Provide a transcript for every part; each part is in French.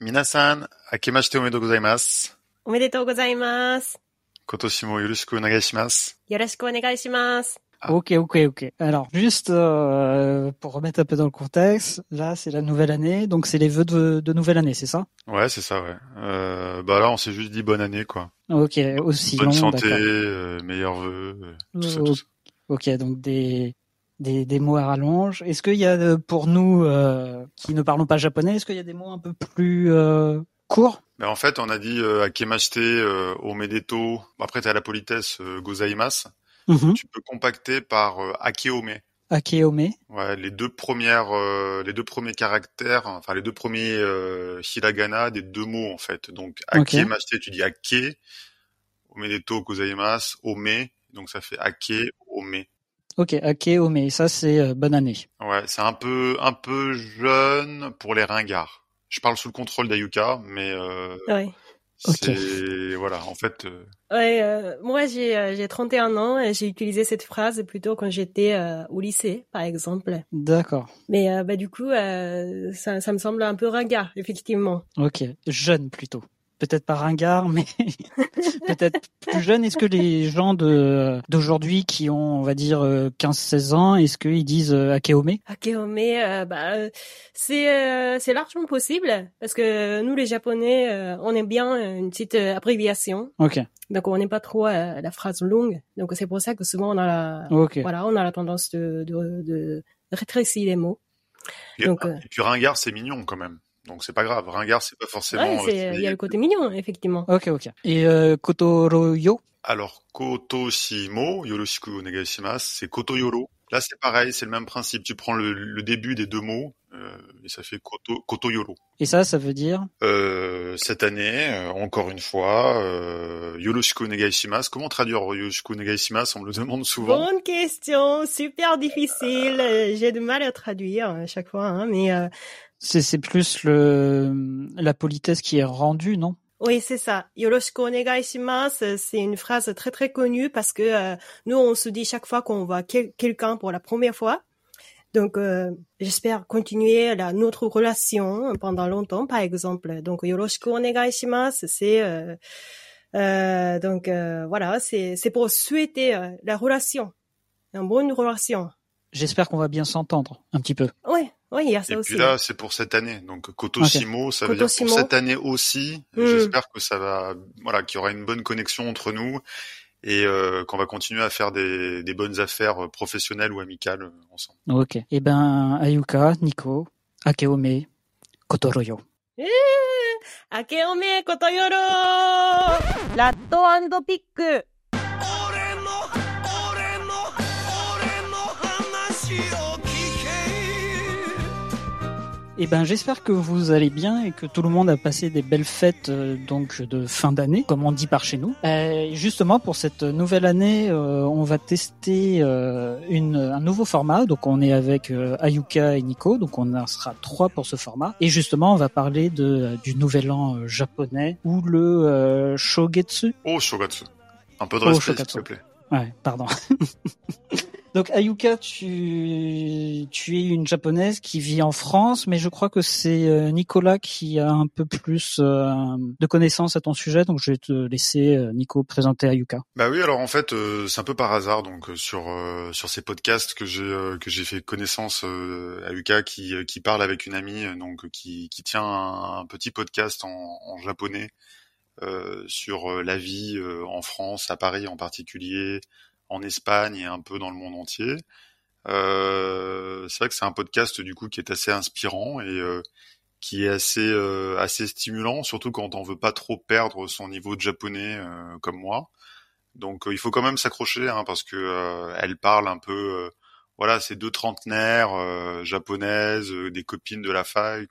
Minasan, akemashite omedetou gozaimasu. おめでとうございます。 Kotoshi mo yoroshiku onegai shimasu. よろしくお願いします。 Ah. Ok, ok, ok. Alors, juste euh, pour remettre un peu dans le contexte, là, c'est la nouvelle année, donc c'est les vœux de, de nouvelle année, c'est ça Ouais, c'est ça, ouais. Euh, bah là, on s'est juste dit bonne année, quoi. Ok, aussi Bonne long, santé, d'accord. euh, meilleurs vœux, euh, tout ça, Oh, tout ça. Ok, donc des, des, des mots à rallonge. Est-ce qu'il y a, euh, pour nous euh, qui ne parlons pas japonais, est-ce qu'il y a des mots un peu plus euh, courts? Mais en fait, on a dit euh, akemashite, euh, omedeto. Après, t'as la politesse euh, gozaimasu. Mhm. Tu peux compacter par euh, akeome. Akeome. Ouais, les deux premières, euh, les deux premiers caractères, enfin les deux premiers euh, hiragana des deux mots en fait. Donc akemashite, tu dis ake, omedeto gozaimasu, ome, donc ça fait ake, ome. Ok, Akeome, ça c'est euh, bonne année. Ouais, c'est un peu un peu jeune pour les ringards. Je parle sous le contrôle d'Ayuka, mais euh, Ouais. Ok. c'est voilà, en fait, euh, Ouais, euh, moi j'ai euh, j'ai 31 ans et j'ai utilisé cette phrase plutôt quand j'étais euh, au lycée, par exemple. D'accord. Mais euh, bah du coup, euh, ça, ça me semble un peu ringard, effectivement. Ok, jeune plutôt. Peut-être pas ringard, mais peut-être plus jeune. Est-ce que les gens de d'aujourd'hui qui ont, on va dire, euh, 15-16 ans, est-ce qu'ils disent euh, Akeome Akeome, euh, bah euh, c'est euh, c'est largement possible parce que nous les Japonais, euh, on aime bien une petite euh, abréviation. Ok, Donc on n'aime pas trop euh, la phrase longue. Donc c'est pour ça que souvent on a la voilà, on a la tendance de de, de rétrécir les mots. et, Donc, euh, et puis ringard c'est mignon quand même. Donc c'est pas grave. Ringard c'est pas forcément. Ouais, euh, il y a le côté mignon effectivement. Ok, ok. Et euh, Kotoroyo? Alors, kotoshimo, yoroshiku onegai shimasu, c'est kotoyoro. Là, c'est pareil, c'est le même principe. Tu prends le, le début des deux mots, euh, et ça fait koto, kotoyoro. Et ça, ça veut dire? Euh, cette année, euh, encore une fois, euh, yoroshiku. Comment traduire yoroshiku onegai shimasu On me le demande souvent. Bonne question, super difficile. Euh, J'ai du mal à traduire à chaque fois, hein, mais euh, c'est plus le la politesse qui est rendue, non? Oui, c'est ça. Yoroshiku onegai shimasu, c'est une phrase très très connue parce que euh, nous on se dit chaque fois qu'on voit quel- quelqu'un pour la première fois. Donc euh, j'espère continuer la notre relation pendant longtemps par exemple. Donc yoroshiku onegai shimasu, c'est euh, donc voilà, c'est pour souhaiter la relation, une bonne relation. J'espère qu'on va bien s'entendre un petit peu. Oui, oui, il y a ça Et aussi. Et puis là, c'est pour cette année. Donc Coto. Simo, ça veut dire pour cette année aussi. Hmm. J'espère que ça va, voilà, qu'il y aura une bonne connexion entre nous et euh, qu'on va continuer à faire des, des, bonnes affaires euh, professionnelles ou amicales euh, ensemble. Ok. Eh ben, Ayuka, Nico, Akeome, Kotoroyo. Eh Akeome Kotoyoro Latto and Pick Eh ben, j'espère que vous allez bien et que tout le monde a passé des belles fêtes euh, donc de fin d'année, comme on dit par chez nous. Euh, justement, pour cette nouvelle année, euh, on va tester euh, une, un nouveau format. Donc, on est avec euh, Ayuka et Nico, donc on en sera trois pour ce format. Et justement, on va parler de du nouvel an japonais ou le euh, Shogetsu. Oh, Shogatsu. Un peu de Oh, respect, s'il te plaît. Ouais, pardon. Donc Ayuka, tu, es une japonaise qui vit en France, mais je crois que c'est euh, Nicolas qui a un peu plus euh, de connaissances à ton sujet, donc je vais te laisser euh, Nico présenter Ayuka. Bah oui, alors en fait, c'est un peu par hasard, donc sur sur ces podcasts que j'ai que j'ai fait connaissance à Yuka qui qui parle avec une amie, donc qui qui tient un, petit podcast en, japonais sur la vie en France, à Paris en particulier, en Espagne et un peu dans le monde entier. Euh, c'est vrai que c'est un podcast du coup qui est assez inspirant et euh, qui est assez euh, assez stimulant, surtout quand on veut pas trop perdre son niveau de japonais euh, comme moi. Donc euh, il faut quand même s'accrocher hein, parce que euh, elle parle un peu, voilà, ces deux trentenaires japonaises, des copines de la fac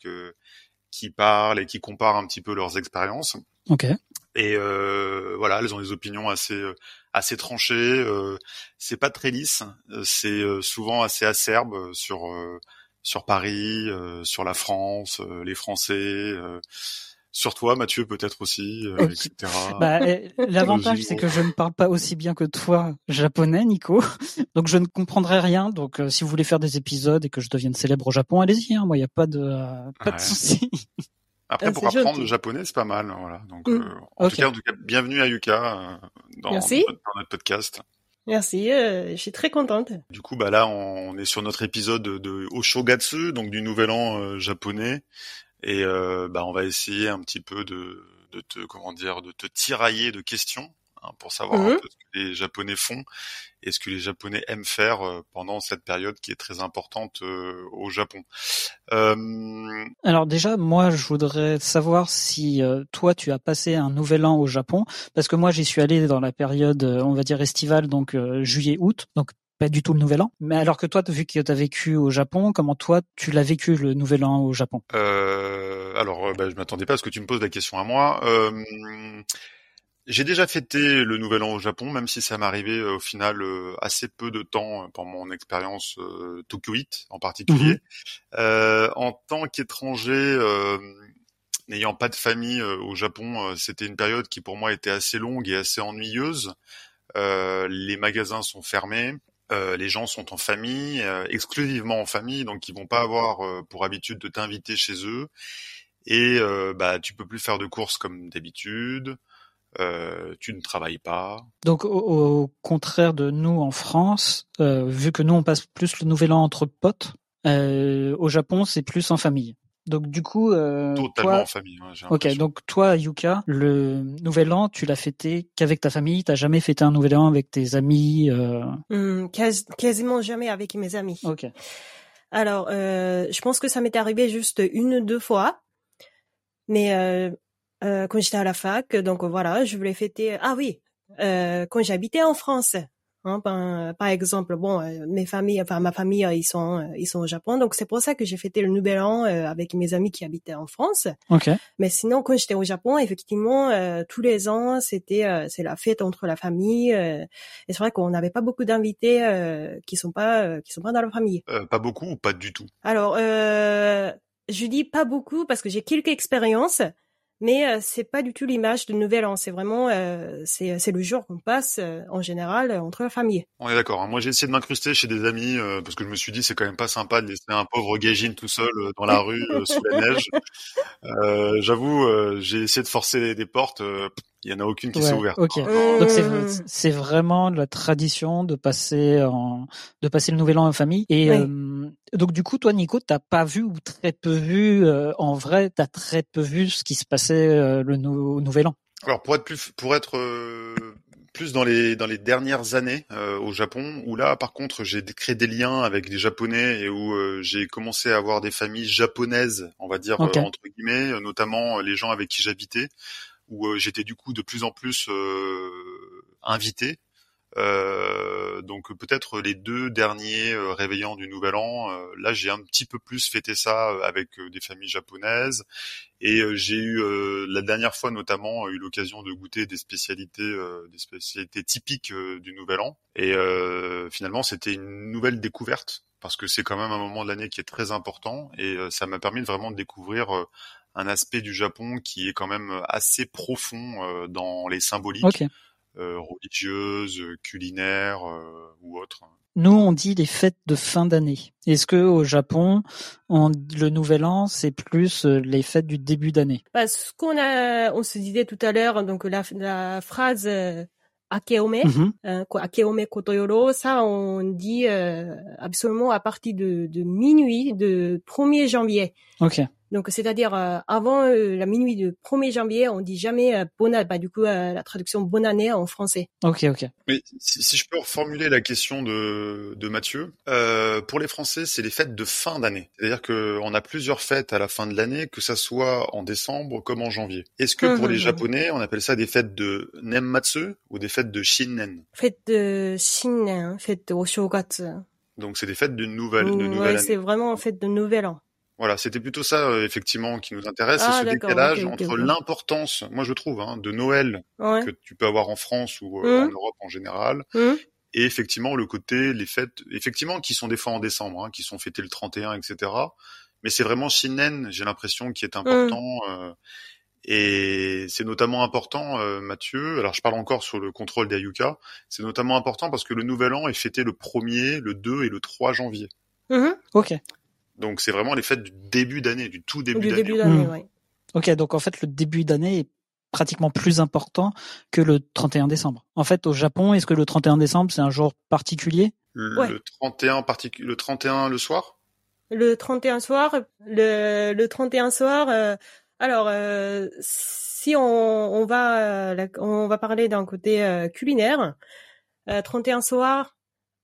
qui parlent et qui comparent un petit peu leurs expériences. Ok. Et euh, voilà, elles ont des opinions assez euh, assez tranchées. Euh, c'est pas très lisse. C'est souvent assez acerbe sur sur Paris, euh, sur la France, euh, les Français, euh, sur toi, Mathieu, peut-être aussi, euh, etc. Bah, euh, L'avantage, c'est que je ne parle pas aussi bien que toi japonais, Nico, donc je ne comprendrai rien. Donc euh, si vous voulez faire des épisodes et que je devienne célèbre au Japon, allez-y. Hein, moi, il n'y a pas de euh, pas de souci. Après, Ah, pour apprendre gentil. le japonais, c'est pas mal. Voilà. Donc, Mm. euh, en, tout cas, en tout cas, bienvenue à Yuka euh, dans, Merci. dans notre podcast. Merci, euh, je suis très contente. Du coup, bah là, on est sur notre épisode de Oshogatsu, donc du Nouvel An euh, japonais, et euh, bah on va essayer un petit peu de, de te comment dire, de te tirailler de questions hein, pour savoir un Mhm. peu ce que les Japonais font et ce que les Japonais aiment faire euh, pendant cette période qui est très importante euh, au Japon. Euh, Alors déjà, moi, je voudrais savoir si euh, toi, tu as passé un nouvel an au Japon, parce que moi, j'y suis allé dans la période, on va dire estivale, donc euh, juillet-août, donc pas du tout le nouvel an. Mais alors que toi, vu que tu as vécu au Japon, comment toi, tu l'as vécu le nouvel an au Japon? Euh, alors, bah, je m'attendais pas à ce que tu me poses la question à moi. Euh, j'ai déjà fêté le Nouvel An au Japon, même si ça m'est arrivé euh, au final euh, assez peu de temps euh, pendant mon expérience euh, tokyoïte en particulier. Euh, en tant qu'étranger, euh, n'ayant pas de famille euh, au Japon, euh, c'était une période qui pour moi était assez longue et assez ennuyeuse. Euh, les magasins sont fermés. Euh, les gens sont en famille, euh, exclusivement en famille, donc ils vont pas avoir euh, pour habitude de t'inviter chez eux. Et euh, bah tu peux plus faire de courses comme d'habitude. Euh, tu ne travailles pas. Donc au, au contraire de nous en France, euh, vu que nous on passe plus le nouvel an entre potes, euh, au Japon c'est plus en famille. Donc du coup, euh, Totalement toi, en famille. hein, j'ai Ok, donc toi, Yuka, le nouvel an, tu l'as fêté qu'avec ta famille, t'as jamais fêté un nouvel an avec tes amis. Euh... Quasi- quasiment jamais avec mes amis. Ok. Alors, euh, je pense que ça m'est arrivé juste une ou deux fois. Mais euh, euh, quand j'étais à la fac, donc voilà, je voulais fêter. Ah oui, euh, quand j'habitais en France. Hein, ben, par exemple, bon, euh, mes familles, enfin ma famille, euh, ils sont, euh, ils sont au Japon, donc c'est pour ça que j'ai fêté le Nouvel An euh, avec mes amis qui habitaient en France. Ok. Mais sinon, quand j'étais au Japon, effectivement, euh, tous les ans, c'était euh, c'est la fête entre la famille. euh, et c'est vrai qu'on n'avait pas beaucoup d'invités euh, qui sont pas euh, qui sont pas dans la famille. Euh, pas beaucoup ou pas du tout? Alors, euh, je dis pas beaucoup parce que j'ai quelques expériences, mais euh, c'est pas du tout l'image de Nouvel An. C'est vraiment euh, c'est c'est le jour qu'on passe euh, en général euh, entre la famille. On est d'accord. hein. Moi, j'ai essayé de m'incruster chez des amis euh, parce que je me suis dit c'est quand même pas sympa de laisser un pauvre Gaijin tout seul euh, dans la rue euh, sous la neige. Euh, J'avoue, euh, j'ai essayé de forcer des portes. Il y en a aucune qui s'est Ouais, ouverte. hein. Donc c'est c'est vraiment la tradition de passer en de passer le nouvel an en famille. Et Oui. euh, donc du coup, toi, Nico, t'as pas vu ou très peu vu euh, en vrai, t'as très peu vu ce qui se passait euh, le nou- nouvel an? Alors pour être plus pour être euh, plus dans les dans les dernières années euh, au Japon où là par contre j'ai créé des liens avec des japonais et où euh, j'ai commencé à avoir des familles japonaises on va dire euh, entre guillemets notamment les gens avec qui j'habitais où euh, j'étais du coup de plus en plus euh, invité. Euh, donc peut-être les deux derniers réveillants du Nouvel An, là j'ai un petit peu plus fêté ça avec des familles japonaises. Et j'ai eu la dernière fois notamment eu l'occasion de goûter des spécialités, des spécialités typiques du Nouvel An. Et finalement, c'était une nouvelle découverte parce que c'est quand même un moment de l'année qui est très important. Et ça m'a permis de vraiment découvrir un aspect du Japon qui est quand même assez profond euh, dans les symboliques euh, religieuses, culinaires euh, ou autres. Nous, on dit les fêtes de fin d'année. Est-ce que au Japon, on, le Nouvel An, c'est plus les fêtes du début d'année? Parce qu'on a, on se disait tout à l'heure, donc la, la phrase akeome, Mhm. euh, akeome kotoyoro, ça on dit euh, absolument à partir de, de minuit de 1er janvier. Ok. Donc c'est-à-dire euh, avant euh, la minuit du 1er janvier, on dit jamais euh, bonne, bah du coup euh, la traduction bonne année en français. Ok, ok. Mais si, si je peux reformuler la question de, de Mathieu, euh, pour les Français, c'est les fêtes de fin d'année. C'est-à-dire qu'on a plusieurs fêtes à la fin de l'année, que ça soit en décembre comme en janvier. Est-ce que pour Mhm. les Japonais, on appelle ça des fêtes de Nemmatsu ou des fêtes de Shinnen? Fête de Shinnen, fête de Oshogatsu. Donc c'est des fêtes d'une nouvelle, de Ouais, nouvelle c'est année. vraiment en fête de Nouvel An. Voilà, c'était plutôt ça euh, effectivement qui nous intéresse, Ah, c'est ce d'accord, décalage entre l'importance, moi je trouve, hein, de Noël Ouais. que tu peux avoir en France ou euh, en Mhm. Europe en général, Hum, et effectivement le côté les fêtes effectivement qui sont des fois en décembre hein, qui sont fêtées le 31 etc mais c'est vraiment Shinnen j'ai l'impression qui est important euh, et c'est notamment important euh, Mathieu alors je parle encore sur le contrôle des Ayuka c'est notamment important parce que le nouvel an est fêté le 1er le 2 et le 3 janvier. Ok. Donc c'est vraiment les fêtes du début d'année du tout début Du d'année début d'année, Hum. ouais. Ok, donc en fait le début d'année est pratiquement plus important que le 31 décembre. En fait, au Japon, est-ce que le 31 décembre c'est un jour particulier? Le, Ouais. le 31 particu- le 31 le soir? Le 31 soir, le, le 31 soir, euh, alors euh, si on, on va euh, la- on va parler d'un côté euh, culinaire, euh, 31 soir,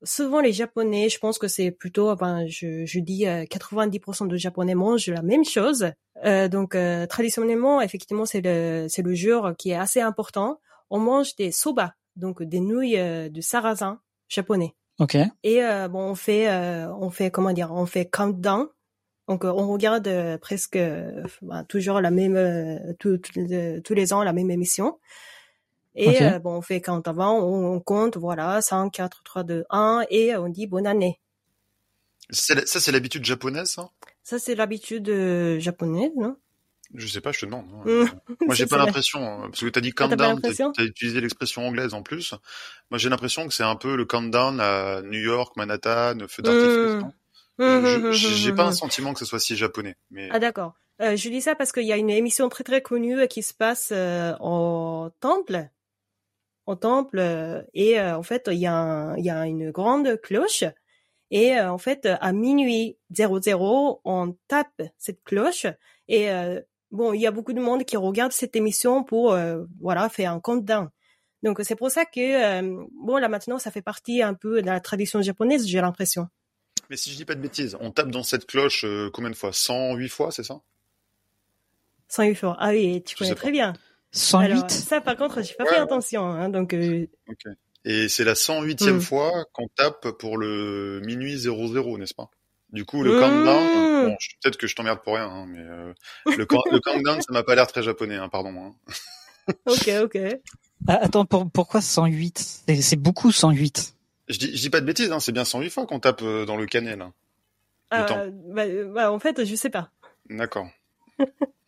souvent les Japonais, je pense que c'est plutôt, enfin, je, je dis euh, 90% de Japonais mangent la même chose. Euh, donc euh, traditionnellement, effectivement, c'est le c'est le jour qui est assez important. On mange des soba, donc des nouilles euh, de sarrasin japonais. Ok. Et euh, bon, on fait, euh, on fait comment dire, on fait countdown. Donc on regarde presque bah, toujours la même, tout- tout- tous les ans la même émission. Et euh, bon, on fait countdown, on, on compte, voilà, 5, 4, 3, 2, 1, et on dit bonne année. La- Ça, c'est l'habitude japonaise, ça? Ça c'est l'habitude euh, japonaise, non? Je sais pas, je te demande. hein. Mm. Moi, j'ai pas l'impression, hein, parce que t'as dit Ah, t'as pas countdown, l'impression? t'as t'as utilisé l'expression anglaise en plus. Moi, j'ai l'impression que c'est un peu le countdown à New York, Manhattan, feu d'artifice. Mm. je- hum, J'ai pas un sentiment que ce soit si japonais, mais Ah d'accord. Euh, je dis ça parce qu'il y a une émission très très connue qui se passe euh, au temple, au temple, euh, et euh, en fait il y a y une grande cloche et euh, en fait à minuit 00 on tape cette cloche et bon il y a beaucoup de monde qui regarde cette émission pour voilà faire un countdown. Donc c'est pour ça que bon là maintenant ça fait partie un peu de la tradition japonaise j'ai l'impression. mais si je dis pas de bêtises, on tape dans cette cloche combien de fois? 108 fois, c'est ça? 108 fois. Ah oui, tu Je connais très bien. 108. Alors, ça, par contre, j'ai pas Ouais, fait attention. Hein, donc, euh, Ok. Et c'est la 108e Mm. fois qu'on tape pour le minuit 00, n'est-ce pas? Du coup, le Mm. countdown, bon, peut-être que je t'emmerde pour rien, hein, mais euh, le, le countdown, ça m'a pas l'air très japonais, hein, pardon. hein. ok, ok. Ah, attends, pour- pourquoi 108 C'est beaucoup 108. Je dis, je dis pas de bêtises, hein, c'est bien 108 fois qu'on tape euh, dans le canet, là. Ah, temps. bah, euh, bah, en fait, je sais pas. D'accord.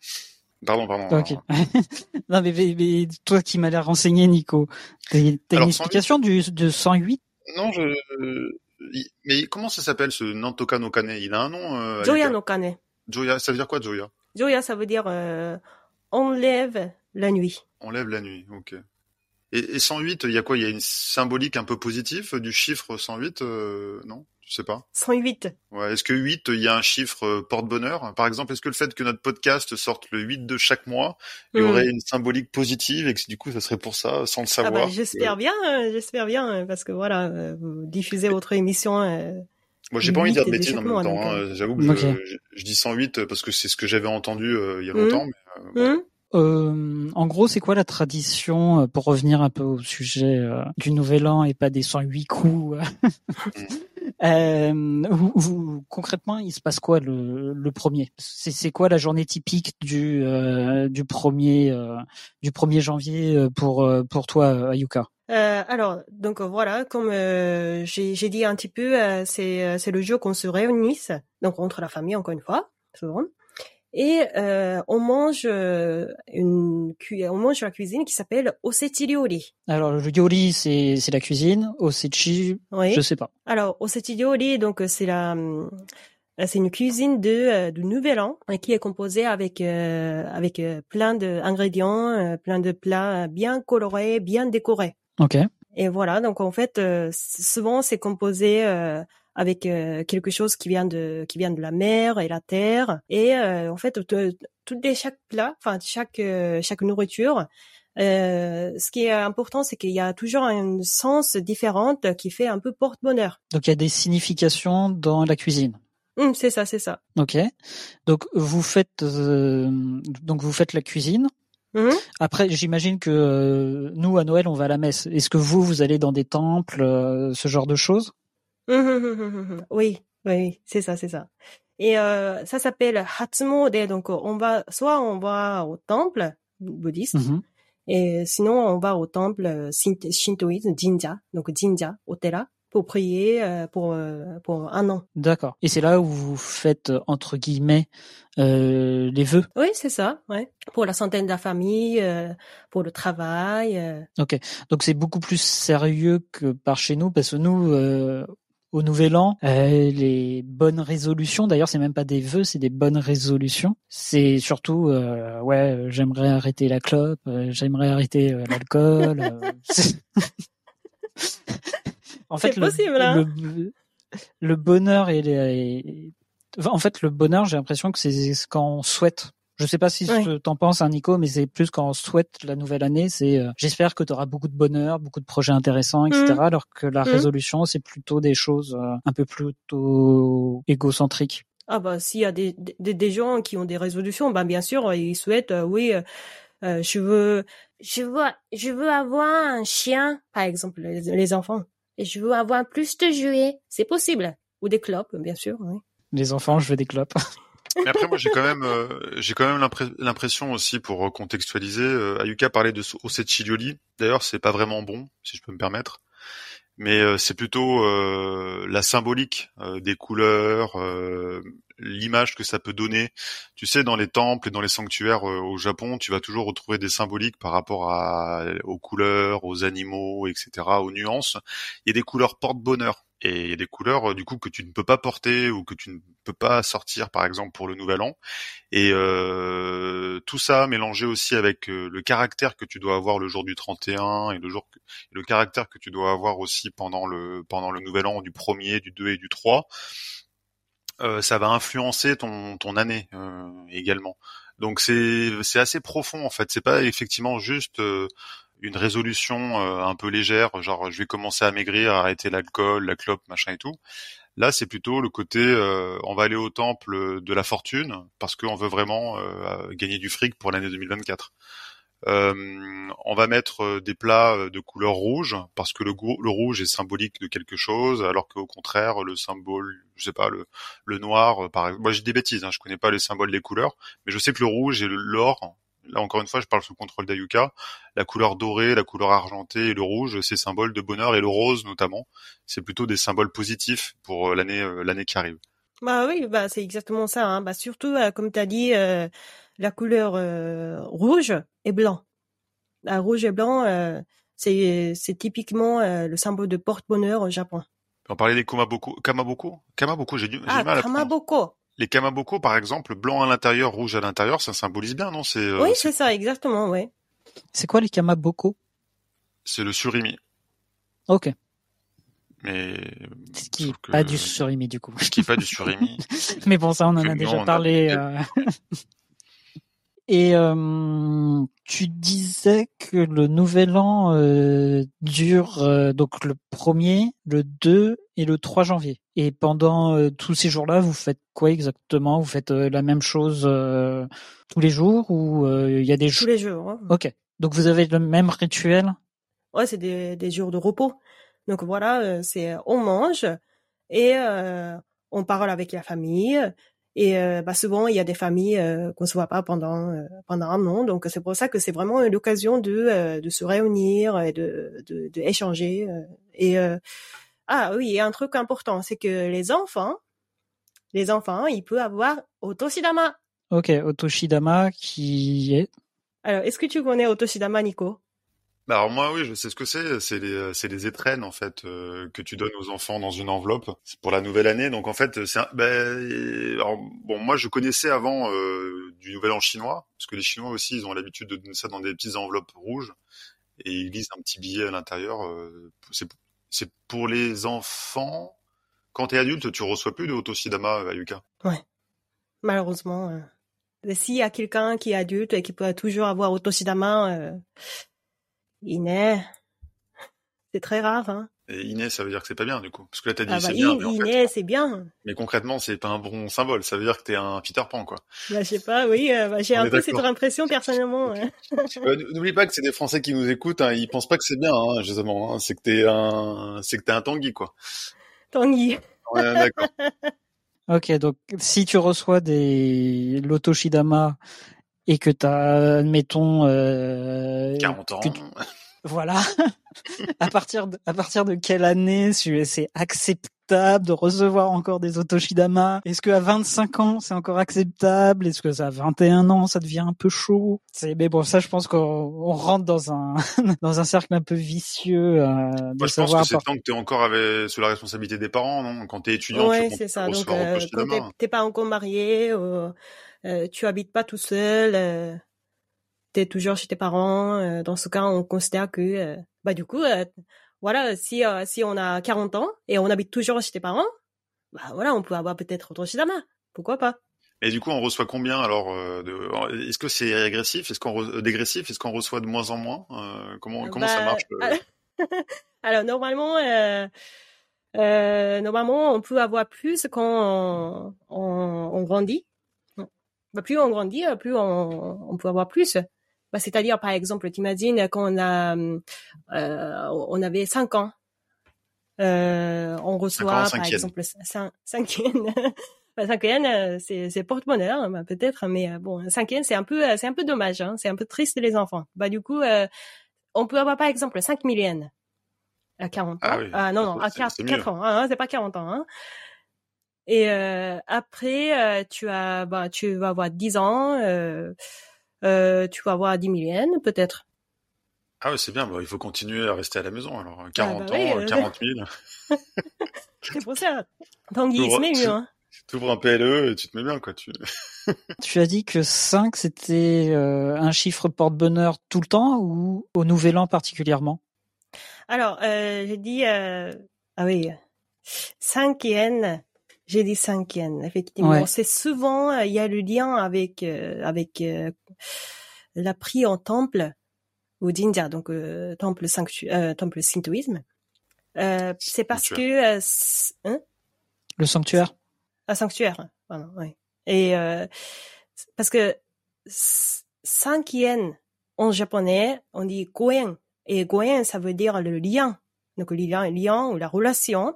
pardon, pardon. Ok. non mais, mais- mais toi qui m'as l'air renseigné, Nico, t'as une Alors, 108. explication du, de 108 Non, je... euh, Mais comment ça s'appelle ce Nantoka no Kane? Il a un nom euh, Joya no kane. Joya, ça veut dire quoi, Joya? Joya, ça veut dire euh, on lève la nuit. On lève la nuit, ok. Et, et 108, il y a quoi? Il y a une symbolique un peu positive du chiffre 108 euh, Non? Je sais pas. 108. Ouais, est-ce que 8, il y a un chiffre euh, porte-bonheur? Par exemple, est-ce que le fait que notre podcast sorte le 8 de chaque mois, il y Mm. aurait une symbolique positive et que du coup, ça serait pour ça, sans le Ah savoir bah, j'espère bien, j'espère bien, euh, parce que voilà, vous diffusez votre émission. euh, Moi, j'ai pas envie de dire de bêtises en même temps. hein. J'avoue que je, dis 108 parce que c'est ce que j'avais entendu euh, il y a Mm. longtemps. Mais, euh, bon. Euh, en gros, c'est quoi la tradition euh, pour revenir un peu au sujet euh, du Nouvel An et pas des 108 coups euh, vous, vous- Concrètement, il se passe quoi le, le premier? C'est quoi la journée typique du euh, du premier euh, du 1er janvier pour pour toi, Ayuka? Euh, alors, donc voilà, comme euh, j'ai dit un petit peu, euh, c'est euh, c'est le jour qu'on se réunisse, donc entre la famille encore une fois, souvent, et euh, on mange euh, une on mange la cuisine qui s'appelle osechi ryori. Alors le yori, c'est c'est la cuisine. Osechi, Oui. je sais pas. Alors osechi ryori, donc c'est la euh, c'est une cuisine de euh, du Nouvel An euh, qui est composée avec euh, avec plein d'ingrédients, plein de plats bien colorés, bien décorés. Ok. Et voilà, donc en fait, euh, souvent c'est composé euh, avec euh, quelque chose qui vient de qui vient de la mer et la terre. Et euh, en fait, t- tout les chaque plat, enfin chaque euh, chaque nourriture, euh, ce qui est important, c'est qu'il y a toujours un sens différente qui fait un peu porte-bonheur. Donc il y a des significations dans la cuisine. Hum, c'est ça, c'est ça. Ok. Donc vous faites euh, donc vous faites la cuisine. Mhm. Après, j'imagine que euh, nous à Noël on va à la messe. Est-ce que vous vous allez dans des temples, euh, ce genre de choses? Oui, oui, c'est ça, c'est ça. Et euh, ça s'appelle Hatsumode. Donc on va soit on va au temple bouddhiste. Mhm. Et sinon, on va au temple euh, shint- shintoïsme, jinja, donc jinja, otera, pour prier euh, pour euh, pour un an. D'accord. Et c'est là où vous faites euh, entre guillemets euh, les vœux? Oui, c'est ça, ouais. Pour la santé de la famille, euh, pour le travail. euh. Donc c'est beaucoup plus sérieux que par chez nous parce que nous euh, au nouvel an, euh, les bonnes résolutions. D'ailleurs, c'est même pas des vœux, c'est des bonnes résolutions. C'est surtout, euh, ouais, j'aimerais arrêter la clope, euh, j'aimerais arrêter euh, l'alcool. euh, en fait, le, hein. le, le bonheur et, les, et- en fait, le bonheur, j'ai l'impression que c'est ce qu'on souhaite. Je sais pas si Ouais. t'en penses, hein, Nico, mais c'est plus quand on souhaite la nouvelle année. C'est euh, j'espère que tu auras beaucoup de bonheur, beaucoup de projets intéressants, etc. Mhm. Alors que la Mhm. résolution, c'est plutôt des choses euh, un peu plutôt égocentriques. Ah bah s'il y a des, des, des gens qui ont des résolutions, bah bien sûr ils souhaitent euh, oui euh, euh, je veux je veux je veux avoir un chien par exemple les, les enfants et je veux avoir plus de jouets, c'est possible ou des clopes bien sûr oui. Les enfants, je veux des clopes. Mais après, moi, j'ai quand même, euh, j'ai quand même l'impression aussi, pour contextualiser, euh, Ayuka parlait de Ossetchilioli. D'ailleurs, c'est pas vraiment bon, si je peux me permettre. Mais euh, c'est plutôt euh, la symbolique euh, des couleurs, euh, l'image que ça peut donner. Tu sais, dans les temples et dans les sanctuaires au Japon, tu vas toujours retrouver des symboliques par rapport à, aux couleurs, aux animaux, etc., aux nuances. Il y a des couleurs porte-bonheur. Et il y a des couleurs, euh, du coup, que tu ne peux pas porter ou que tu ne peux pas sortir, par exemple, pour le Nouvel An. Et euh, tout ça mélangé aussi avec euh, le caractère que tu dois avoir le jour du 31 et le jour le caractère que tu dois avoir aussi pendant le pendant le Nouvel An du 1er, du 2 et du 3, euh, ça va influencer ton ton année euh, également. Donc c'est c'est assez profond en fait. C'est pas effectivement juste une résolution euh, un peu légère, genre je vais commencer à maigrir, arrêter l'alcool, la clope, machin et tout. Là, c'est plutôt le côté euh, on va aller au temple de la fortune parce qu'on veut vraiment euh, gagner du fric pour l'année 2024. Euh, on va mettre euh, des plats de couleur rouge parce que le, rouge est symbolique de quelque chose, alors qu'au contraire le symbole, je sais pas, le, noir, par exemple. Moi, j'ai des bêtises, hein, je connais pas les symboles des couleurs, mais je sais que le rouge et l'or. Là encore une fois, je parle sous le contrôle d'Ayuka. La couleur dorée, la couleur argentée et le rouge, c'est symbole de bonheur et le rose notamment, c'est plutôt des symboles positifs pour euh, l'année euh, l'année qui arrive. Bah oui bah c'est exactement ça hein. bah surtout euh, comme tu as dit euh, la couleur euh, rouge et blanc. La rouge et blanc euh, c'est typiquement le symbole de porte-bonheur au Japon. On parlait des kamaboko, kamaboko, kamaboko. J'ai du, j'ai Ah du mal à kamaboko. Les kamaboko, par exemple, blanc à l'intérieur, rouge à l'intérieur, ça symbolise bien, non? C'est euh, oui c'est c'est ça exactement ouais. C'est quoi les kamaboko? C'est le surimi. Ok. Mais Ce qui est Sauf que- pas du surimi du coup. ce qui est pas du surimi. Mais bon, ça, on en a déjà parlé. Et euh, tu disais que le nouvel an euh, dure euh, donc le 1er, le 2 et le 3 janvier. Et pendant tous ces jours-là, vous faites quoi exactement? Vous faites la même chose euh, tous les jours ou euh, il y a des Tous jours les jours. hein. Ok. Donc vous avez le même rituel? Ouais, c'est des, des jours de repos. Donc voilà, euh, c'est on mange et euh, on parle avec la famille. Et euh, bah souvent il y a des familles euh, qu'on se voit pas pendant euh, pendant un an, donc c'est pour ça que c'est vraiment l'occasion de euh, de se réunir et de de, de échanger. euh, et euh, ah oui, et un truc important, c'est que les enfants, les enfants, ils peuvent avoir Otoshidama. Ok, Otoshidama qui est Alors, est-ce que tu connais Otoshidama, Nico? Bah alors moi oui, je sais ce que c'est. C'est les c'est les étrennes en fait euh, que tu donnes aux enfants dans une enveloppe. Pour la nouvelle année. Donc en fait c'est alors, bon moi je connaissais avant euh, du Nouvel An chinois parce que les Chinois aussi ils ont l'habitude de donner ça dans des petites enveloppes rouges et ils glissent un petit billet à l'intérieur. euh, c'est pour les enfants. Quand t'es adulte, tu reçois plus de Otoshidama, euh, Ayuka. Malheureusement. euh. Et S'il y a quelqu'un qui est adulte et qui peut toujours avoir Otoshidama, est... C'est très rare, hein. Et Inès, ça veut dire que c'est pas bien du coup. Parce que là t'as dit Ah bah, c'est bien, mais, en il fait- est, c'est bien. mais concrètement c'est pas un bon symbole. Ça veut dire que t'es un Peter Pan quoi. Bah, je sais pas, oui, euh, bah, j'ai un peu cette impression personnellement. Euh, N'oublie pas que c'est des Français qui nous écoutent, hein, ils pensent pas que c'est bien, hein, justement. Hein, c'est que t'es un, c'est que t'es un Tanguy, quoi. Tanguy. Ouais, d'accord. Ok, donc si tu reçois des l'Otoshidama et que t'as, admettons, euh, 40 ans. que tu- voilà, à partir de, à partir de quelle année tu- c'est acceptable de recevoir encore des Otoshidama Est-ce qu'à 25 ans, c'est encore acceptable? Est-ce que à 21 ans, ça devient un peu chaud? C'est mais bon, ça, je pense qu'on rentre dans un dans un cercle un peu vicieux. Euh, de Moi, je pense que c'est tant que t'es encore avec, sous la responsabilité des parents, non? Quand t'es étudiant, ouais, tu c'est ça. Donc, euh, quand t'es- t'es pas encore marié, euh, tu habites pas tout seul, euh, t'es toujours chez tes parents. euh, dans ce cas, on considère que, euh, bah du coup, euh, voilà, si euh, si on a 40 ans et on habite toujours chez tes parents, bah voilà, on peut avoir peut-être autre Shidama. Pourquoi pas? Et du coup, on reçoit combien alors euh, de... Est-ce que c'est régressif? Est-ce qu'on re- euh, dégressif? Est-ce qu'on reçoit de moins en moins Euh, Comment comment ça Bah, marche euh? Alors normalement, euh, euh, normalement, on peut avoir plus quand on, on, on grandit. Bah, plus on grandit, euh, plus on, on peut avoir plus. Bah, c'est-à-dire, par exemple, t'imagines quand on a, euh, on avait 5 ans, euh, on reçoit par exemple 5 5 yens. Bah, 5 yens, euh, c'est c'est porte-bonheur, hein, bah, peut-être, mais euh, bon, 5 yens, c'est un peu, euh, c'est un peu dommage, hein, c'est un peu triste les enfants. Bah du coup, euh, on peut avoir par exemple 5 000 yens à 40 ans. Ah oui, non, non, à c'est- 4, c'est mieux. ans, hein, c'est pas 40 ans. Hein. Et euh, après, euh, tu as, bah, tu vas avoir 10 ans, euh, euh, tu vas avoir 10 000 yens, peut-être. Ah ouais, c'est bien. Bah, il faut continuer à rester à la maison. Alors 40 bah oui, ans, euh, 40 000. C'est pour ça. Tanguy, il se met mieux. Hein. Tu ouvres un PLE et tu te mets bien quoi. Tu... Tu as dit que 5, c'était euh, un chiffre porte-bonheur tout le temps ou au Nouvel An particulièrement? Alors, euh, j'ai dit, euh, ah oui, 5 yens. J'ai dit 5 yens, effectivement. Ouais. C'est souvent, euh, il y a le lien avec, euh, avec euh, la prix en temple, ou jinja, donc euh, temple, sanctu euh, temple shintoïsme. Euh, c'est parce Sanctuaire. que, euh, c- hein, Le sanctuaire? Un sanctuaire, pardon, oui. Et euh, parce que 5 yens en japonais, on dit goen. Et goen, ça veut dire le lien. Donc le lien, lien ou la relation.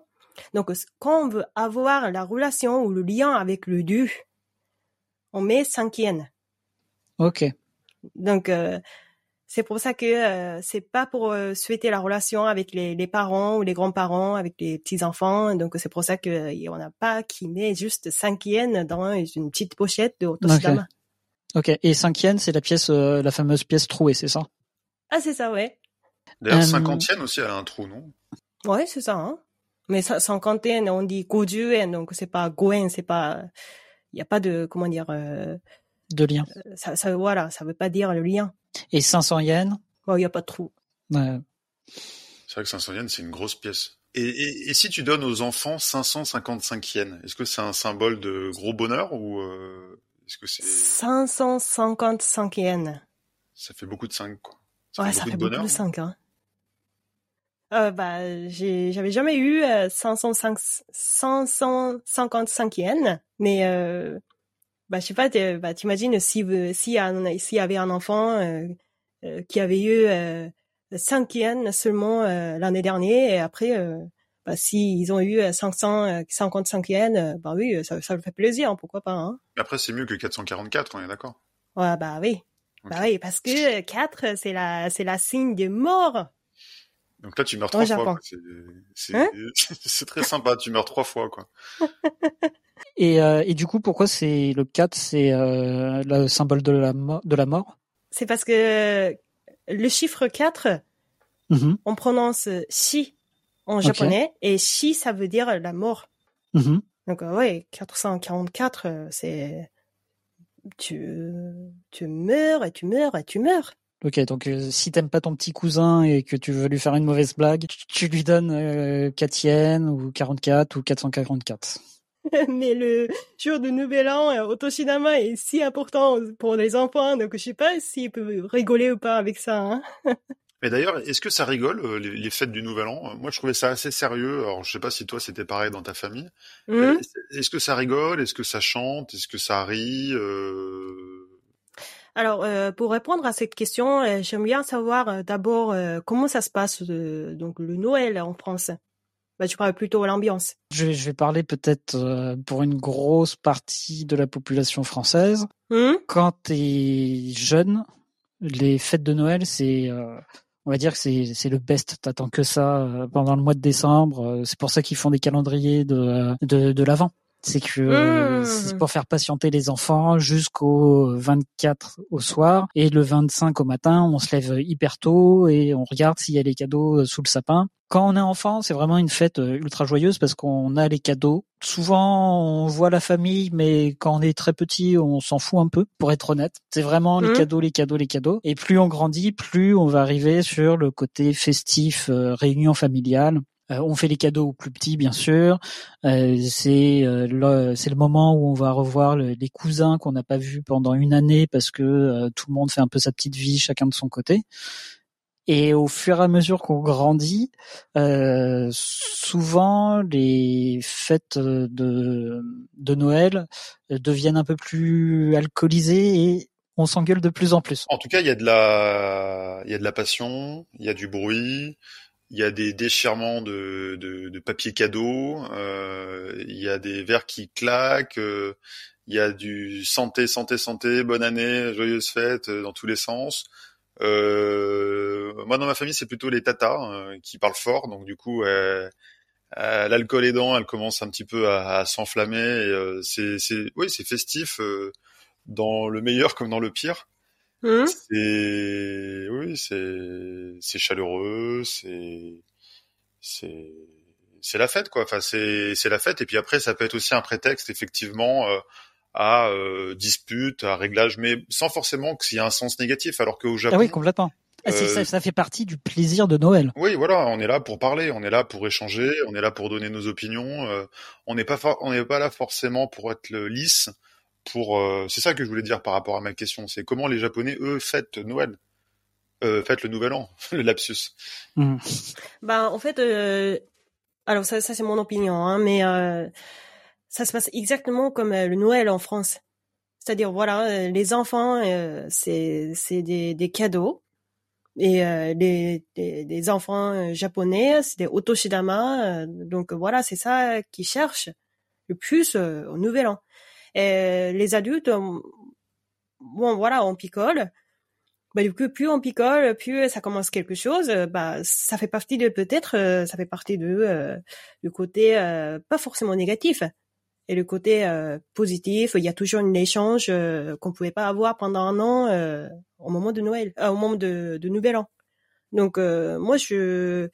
Donc quand on veut avoir la relation ou le lien avec le dieu, on met 5 yens. Ok. Donc euh, c'est pour ça que euh, c'est pas pour euh, souhaiter la relation avec les, les parents ou les grands-parents, avec les petits-enfants. Donc c'est pour ça que euh, on n'a pas qui met juste 5 yens dans une petite pochette de Otoshidama. Ok. Et 5 yens, c'est la pièce, euh, la fameuse pièce trouée, c'est ça? Ah c'est ça, ouais. D'ailleurs, 50 yens aussi, elle a un trou, non? Ouais, c'est ça. Hein. Mais ça- 50 yens, on dit goju yen, donc c'est pas goen, c'est pas... Il n'y a pas de... Comment dire... euh, De lien. ça, ça, voilà, ça veut pas dire le lien. Et 500 yens Bon, il n'y a pas de trou. euh, C'est vrai que 500 yens, c'est une grosse pièce. Et, et, et si tu donnes aux enfants 555 yens, est-ce que c'est un symbole de gros bonheur ou euh, est-ce que c'est 555 yens. ça fait beaucoup de 5 quoi Ça Ouais, fait ça beaucoup fait de beaucoup bonheur de 5, hein. Euh, bah, j'avais jamais eu euh, 505, 555 yens, mais euh, bah, je sais pas, bah, t'imagines si, si un- s'il y avait un enfant euh, euh, qui avait eu euh, 5 yens seulement euh, l'année dernière, et après, euh, bah, s'ils ont eu euh, 555 yens, euh, bah oui, ça, ça me fait plaisir, pourquoi pas, hein. Après, c'est mieux que 444, on est d'accord Ouais, bah oui. Bah oui, parce que 4, c'est la, c'est la signe de mort. Donc là, tu meurs trois fois. C'est Hein c'est très sympa, tu meurs trois fois. quoi. Et, euh, et du coup, pourquoi c'est le 4, c'est euh, le symbole de la, mo- de la mort? C'est parce que le chiffre 4, Mhm, on prononce shi en japonais et shi ça veut dire la mort. mhm. Donc euh, ouais, 444 euh, c'est tu tu meurs et tu meurs et tu meurs. Ok, donc euh, si t'aimes pas ton petit cousin et que tu veux lui faire une mauvaise blague, tu, tu lui donnes euh, 4 yens ou 44 ou 444. Mais le jour de Nouvel An, euh, Otoshidama est si important pour les enfants, donc je sais pas s'ils peuvent rigoler ou pas avec ça. Hein. Mais d'ailleurs, est-ce que ça rigole, euh, les, les fêtes du Nouvel An? Moi, je trouvais ça assez sérieux. Alors, je sais pas si toi, c'était pareil dans ta famille. Hmm Est-ce que ça rigole? Est-ce que ça chante? Est-ce que ça rit? Euh... Alors, euh, pour répondre à cette question, euh, j'aime bien savoir euh, d'abord comment ça se passe donc le Noël en France. Bah, tu parles plutôt à l'ambiance. Je, vais- je vais parler peut-être pour une grosse partie de la population française. Hmm Quand t'es jeune, les fêtes de Noël, c'est on va dire que c'est le best. T'attends que ça pendant le mois de décembre. C'est pour ça qu'ils font des calendriers de de, de l'avant. C'est que euh, Mmh. c'est pour faire patienter les enfants jusqu'au 24 au soir et le 25 au matin, on se lève hyper tôt et on regarde s'il y a les cadeaux euh, sous le sapin. Quand on est enfant, c'est vraiment une fête euh, ultra joyeuse parce qu'on a les cadeaux. Souvent, on voit la famille, mais quand on est très petit, on s'en fout un peu, pour être honnête. C'est vraiment les cadeaux, les cadeaux, les cadeaux. Et plus on grandit, plus on va arriver sur le côté festif, euh, réunion familiale. Euh, on fait les cadeaux aux plus petits, bien sûr. Euh, c'est euh, le, le moment où on va revoir le- les cousins qu'on n'a pas vus pendant une année parce que tout le monde fait un peu sa petite vie, chacun de son côté. Et au fur et à mesure qu'on grandit, euh, souvent les fêtes de, de Noël deviennent un peu plus alcoolisées et on s'engueule de plus en plus. En tout cas, il y a de la, il y a de la passion, il y a du bruit, il y a des déchirements de, de, de papier cadeau, euh, il y a des verres qui claquent, euh, il y a du santé, santé, santé, bonne année, joyeuse fête euh, dans tous les sens. Euh, moi, dans ma famille, c'est plutôt les tatas euh, qui parlent fort, donc du coup, euh, l'alcool aidant, elle commence un petit peu à, à s'enflammer. c'est, oui, c'est festif dans le meilleur comme dans le pire. Hum, C'est oui, c'est c'est chaleureux, c'est c'est c'est la fête quoi. Enfin c'est c'est la fête et puis après ça peut être aussi un prétexte effectivement euh, à euh, dispute, à réglage, mais sans forcément qu'il y ait un sens négatif. Alors qu'au Japon, Ah oui, complètement. Ah, c'est- Euh, ça, ça fait partie du plaisir de Noël. oui, voilà, on est là pour parler, on est là pour échanger, on est là pour donner nos opinions. euh, on n'est pas on n'est pas là forcément pour être le lisse. Pour euh, c'est ça que je voulais dire par rapport à ma question, c'est comment les Japonais eux fêtent Noël, euh, fêtent le Nouvel An, le lapsus. Ben, en fait, euh, alors ça, ça c'est mon opinion, hein, mais euh, ça se passe exactement comme euh, le Noël en France. C'est-à-dire, voilà, les enfants, euh, c'est c'est des, des cadeaux. Et euh, les, les, les enfants japonais, c'est des otoshidama. euh, donc voilà, c'est ça qu'ils cherchent le plus euh, au Nouvel An. Et les adultes, euh, bon voilà, on picole. Bah, du coup, plus on picole, plus ça commence quelque chose. euh, Bah, ça fait partie de peut-être, euh, ça fait partie de euh, du côté euh, pas forcément négatif et le côté euh, positif. Il y a toujours un échange euh, qu'on pouvait pas avoir pendant un an euh, au moment de Noël, euh, au moment de, de Nouvel An. Donc euh, moi, je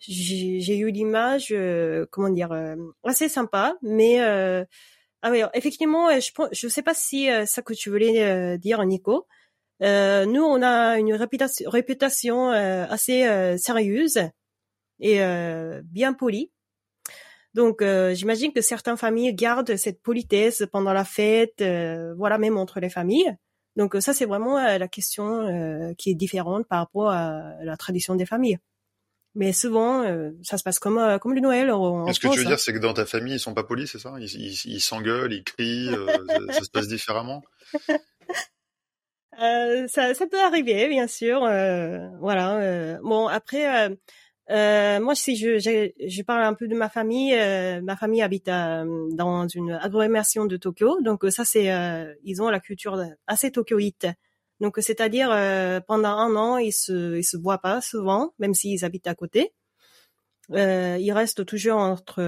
j'ai eu l'image, euh, comment dire, euh, assez sympa, mais euh, ah oui, effectivement, euh, je je sais pas si euh, ça que tu voulais euh, dire, Nico. Euh, nous, on a une réputation, euh, assez euh, sérieuse et bien polie. Donc, j'imagine que certaines familles gardent cette politesse pendant la fête, voilà, même entre les familles. Donc, ça, c'est vraiment la question qui est différente par rapport à la tradition des familles. Mais souvent, euh, ça se passe comme euh, comme le Noël. en- en Ce que tu veux France, dire, c'est que dans ta famille, ils sont pas polis, c'est ça? Ils ils- ils s'engueulent, ils crient, euh, ça, ça se passe différemment? Euh, ça, ça peut arriver, bien sûr. euh, voilà. euh, bon, après, moi, si je, je, je parle un peu de ma famille, ma famille habite à, dans une agglomération de Tokyo, donc ça, c'est, ils ont la culture assez tokyoïte. Donc, c'est-à-dire euh, pendant un an, ils se, ils se voient pas souvent, même s'ils habitent à côté. Euh, ils restent toujours entre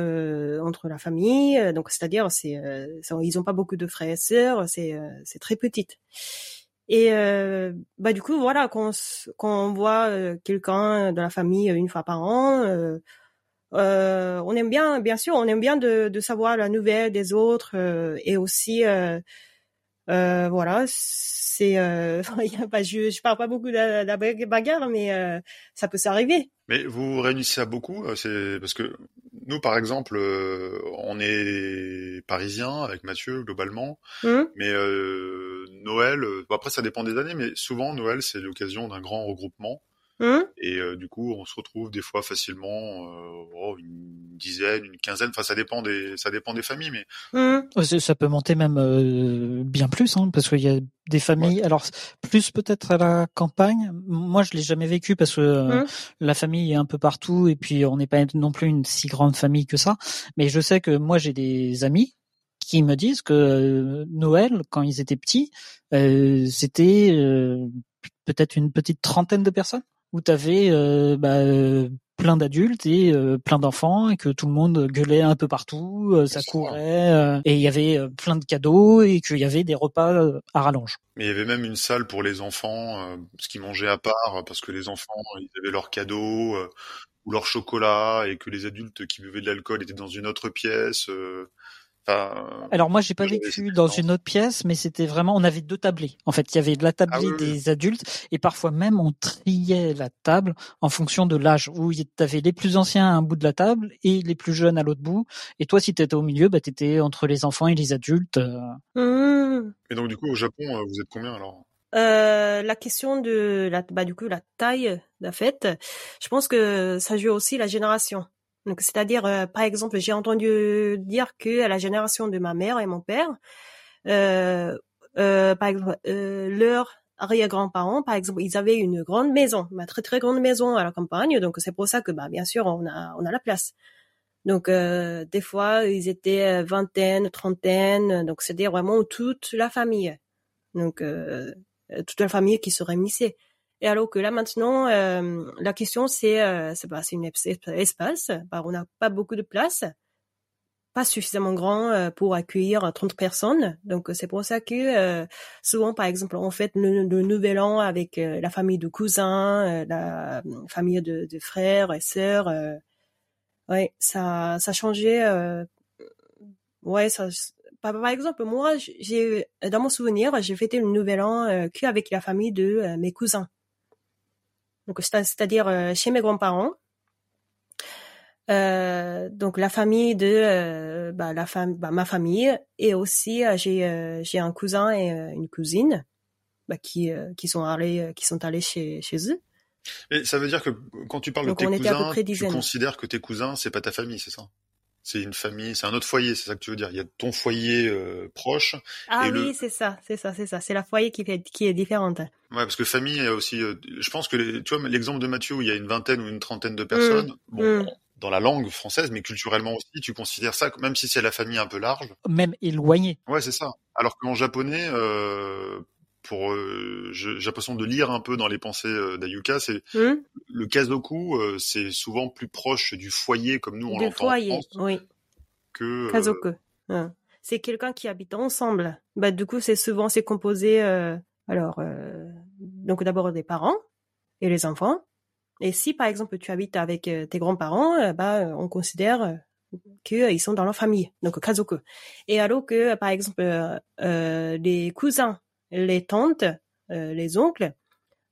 entre la famille, euh, donc c'est-à-dire c'est, euh, ils ont pas beaucoup de frères et sœurs, c'est euh, très petite. Et euh, bah du coup voilà quand on, voit euh, quelqu'un de la famille une fois par an, euh, euh, on aime bien bien sûr on aime bien de, de savoir la nouvelle des autres euh, et aussi euh, voilà c'est euh, il y a pas je je parle pas beaucoup de la, de la bagarre mais euh, ça peut s'arriver. Mais vous vous réunissez à beaucoup, euh, c'est parce que nous, par exemple, euh, on est parisiens avec Mathieu globalement, Hum mais euh, Noël, bon, après ça dépend des années, mais souvent Noël c'est l'occasion d'un grand regroupement Hum et euh, du coup on se retrouve des fois facilement euh, oh, une dizaine, une quinzaine, enfin ça dépend des ça dépend des familles, mais c'est- Ça peut monter même euh, bien plus, hein, parce qu'il y a des familles. Alors plus peut-être à la campagne. Moi, je l'ai jamais vécu parce que euh, Hum. la famille est un peu partout et puis on n'est pas non plus une si grande famille que ça. Mais je sais que moi, j'ai des amis qui me disent que euh, Noël, quand ils étaient petits, euh, c'était euh, peut-être une petite trentaine de personnes. Où tu avais euh, bah, euh, plein d'adultes et euh, plein d'enfants et que tout le monde gueulait un peu partout, ça courait et il y avait plein de cadeaux et qu'il y avait des repas à rallonge. Mais il y avait même une salle pour les enfants, ce qu'ils mangeaient à part parce que les enfants ils avaient leurs cadeaux ou leur chocolat et que les adultes qui buvaient de l'alcool étaient dans une autre pièce. Alors moi j'ai pas vécu dans une autre pièce, mais c'était vraiment on avait deux tablés. En fait, il y avait de la tablée ah des adultes et parfois même on triait la table en fonction de l'âge. Où tu avais les plus anciens à un bout de la table et les plus jeunes à l'autre bout. Et toi si tu étais au milieu, bah étais entre les enfants et les adultes. Euh. Mmh. Et donc du coup au Japon, euh, vous êtes combien alors? Euh, la question de la bah du coup la taille de la fête, je pense que ça joue aussi la génération. Donc, c'est-à-dire, euh, par exemple, j'ai entendu dire que à la génération de ma mère et mon père, euh, euh, par exemple, euh, leurs arrière-grands-parents, par exemple, ils avaient une grande maison, une très très grande maison à la campagne. Donc, c'est pour ça que, bah, bien sûr, on a on a la place. Donc, euh, des fois, ils étaient vingtaine, trentaine. Donc, c'était vraiment toute la famille. Donc, toute la famille qui se réunissait. Et alors que là maintenant, euh, la question c'est euh, c'est bah, c'est une espace. Bah, on n'a pas beaucoup de place, pas suffisamment grand euh, pour accueillir 30 personnes. Donc c'est pour ça que souvent, par exemple, on fête le, nouvel an avec la famille de cousins, la famille de, de, frères et sœurs. ouais, ça ça changeait. ouais, ça par, exemple, moi, j'ai dans mon souvenir, j'ai fêté le nouvel an euh, qu'avec la famille de mes cousins. Donc c'est-à-dire euh, chez mes grands-parents. Euh, donc la famille de euh, bah, la femme bah, ma famille et aussi j'ai j'ai un cousin et une cousine bah, qui qui sont allés qui sont allés chez chez eux. Mais ça veut dire que quand tu parles de tes cousins, tu considères que tes cousins c'est pas ta famille, c'est ça? C'est une famille, c'est un autre foyer, c'est ça que tu veux dire. Il y a ton foyer euh, proche. Ah oui, c'est ça, c'est ça, c'est ça. C'est la foyer qui, fait, qui est différente. Ouais, parce que famille, il y a aussi. Euh, je pense que les, tu vois l'exemple de Mathieu où il y a une vingtaine ou une trentaine de personnes. Mmh, bon, mmh. dans la langue française, mais culturellement aussi, tu considères ça, même si c'est la famille un peu large. Même éloignée. Ouais, c'est ça. Alors qu'en japonais, euh, pour euh, j'ai l'impression de lire un peu dans les pensées euh, d'Ayuka, c'est hmm le kazoku, euh, c'est souvent plus proche du foyer comme nous on l'entend en France, oui. Que kazoku. Hein. C'est quelqu'un qui habite ensemble. Bah du coup c'est souvent c'est composé alors donc d'abord des parents et les enfants. Et si par exemple tu habites avec tes grands-parents, bah on considère qu'ils sont dans leur famille, donc kazoku. Et alors que par exemple les cousins les tantes, euh, les oncles,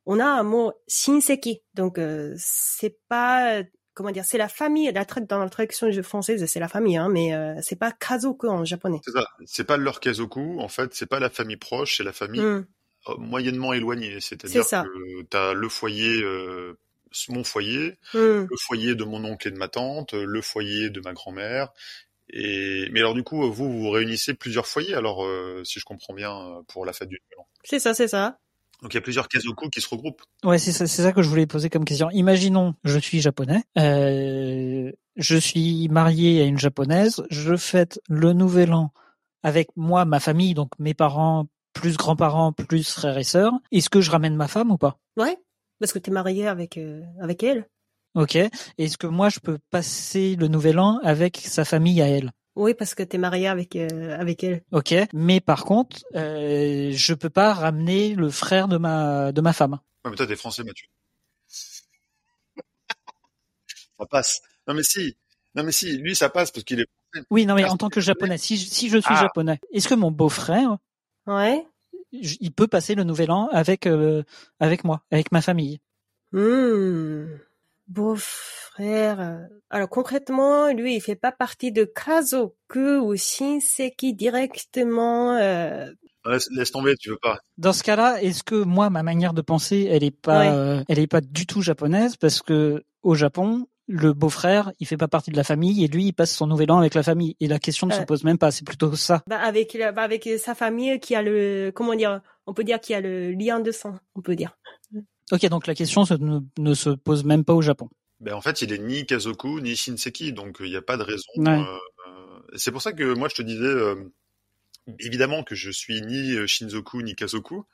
on a un mot shinseki. Donc euh, c'est pas comment dire, c'est la famille. La dans la traduction française, c'est la famille, hein, mais euh, c'est pas kazoku en japonais. C'est ça. C'est pas leur kazoku. En fait, c'est pas la famille proche, c'est la famille hmm. moyennement éloignée. C'est-à-dire que t'as le foyer. mon foyer, hmm. le foyer de mon oncle et de ma tante, le foyer de ma grand-mère, et mais alors du coup, vous vous réunissez plusieurs foyers, alors euh, si je comprends bien, euh, pour la fête du Nouvel An. C'est ça, c'est ça. Donc il y a plusieurs kazoku qui se regroupent. Ouais, c'est ça, c'est ça que je voulais poser comme question. Imaginons, je suis japonais, euh, je suis marié à une japonaise, je fête le Nouvel An avec moi, ma famille, donc mes parents, plus grands-parents, plus frères et sœurs. Est-ce que je ramène ma femme ou pas? Ouais, parce que tu es marié avec avec elle. Ok. Est-ce que moi, je peux passer le nouvel an avec sa famille à elle? Oui, parce que tu es marié avec, euh, avec elle. Ok. Mais par contre, euh, je peux pas ramener le frère de ma, de ma femme. Ouais, mais toi, t'es français, Mathieu. ça passe. Non, mais si. Non, mais si. Lui, ça passe parce qu'il est français. Oui, non, mais en tant que japonais, si, si je suis ah. japonais, est-ce que mon beau-frère, ouais, il peut passer le nouvel an avec, euh, avec moi, avec ma famille? Hmm beau-frère. Euh, alors concrètement, lui, il fait pas partie de Kazoku ou Shinseki directement. Euh... Laisse, tomber, tu veux pas. Dans ce cas-là, est-ce que moi, ma manière de penser, elle est pas, euh, elle est pas du tout japonaise parce que au Japon, le beau-frère, il fait pas partie de la famille et lui, il passe son nouvel an avec la famille. Et la question ne se pose même pas, c'est plutôt ça. Bah avec, bah avec sa famille qui a le, comment dire, on peut dire qu'il y a le lien de sang, on peut dire. Ok, donc la question ne, se pose même pas au Japon. Ben en fait, il est ni Kazoku ni Shinseki, donc il n'y a pas de raison. Euh, c'est pour ça que moi je te disais, euh, évidemment que je suis ni Shinzoku ni Kazoku,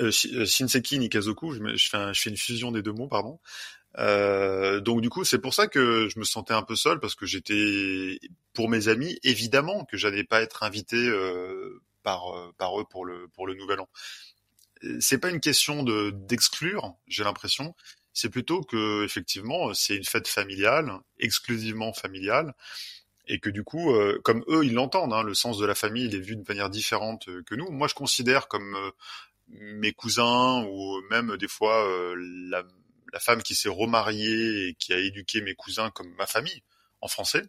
Euh, Shinseki Nikazoku, je, je, fais je fais une fusion des deux mots, pardon. Euh, donc du coup, c'est pour ça que je me sentais un peu seul parce que j'étais pour mes amis, évidemment que j'allais pas être invité euh, par euh, par eux pour le pour le nouvel an. C'est pas une question de d'exclure, j'ai l'impression. C'est plutôt que effectivement, c'est une fête familiale, exclusivement familiale, et que du coup, euh, comme eux, ils l'entendent, hein, le sens de la famille, il est vu de manière différente que nous. Moi, je considère comme mes cousins ou même des fois la la femme qui s'est remariée et qui a éduqué mes cousins comme ma famille en français.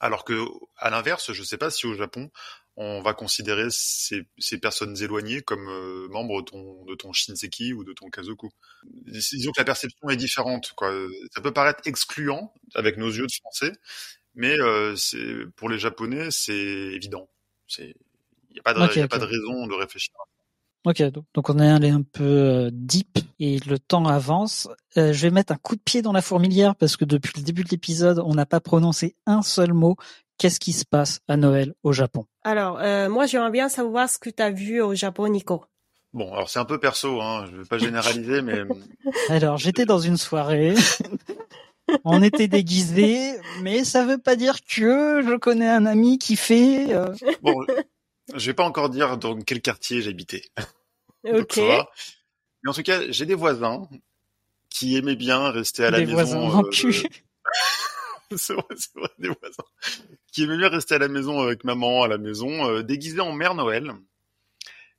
Alors que, à l'inverse, je ne sais pas si au Japon, on va considérer ces, personnes éloignées comme euh, membres de ton, de ton Shinseki ou de ton Kazoku. Disons que la perception est différente. Quoi. Ça peut paraître excluant avec nos yeux de français, mais euh, pour les Japonais, c'est évident. Il n'y a, pas de, a pas de raison de réfléchir à Ok, donc on est allé un peu euh, deep et le temps avance. Euh, je vais mettre un coup de pied dans la fourmilière parce que depuis le début de l'épisode, on n'a pas prononcé un seul mot. Qu'est-ce qui se passe à Noël au Japon? Alors, euh, moi, j'aimerais bien savoir ce que tu as vu au Japon, Nico. Bon, alors c'est un peu perso, hein. je vais pas généraliser, mais... alors, j'étais dans une soirée. on était déguisés, mais ça veut pas dire que je connais un ami qui fait... Bon, je vais pas encore dire dans quel quartier j'habitais. Ok. Mais en tout cas, j'ai des voisins qui aimaient bien rester à la des maison. Voisins euh, cul. c'est vrai, c'est vrai, des voisins qui aimaient bien rester à la maison avec maman à la maison, euh, déguisés en Mère Noël.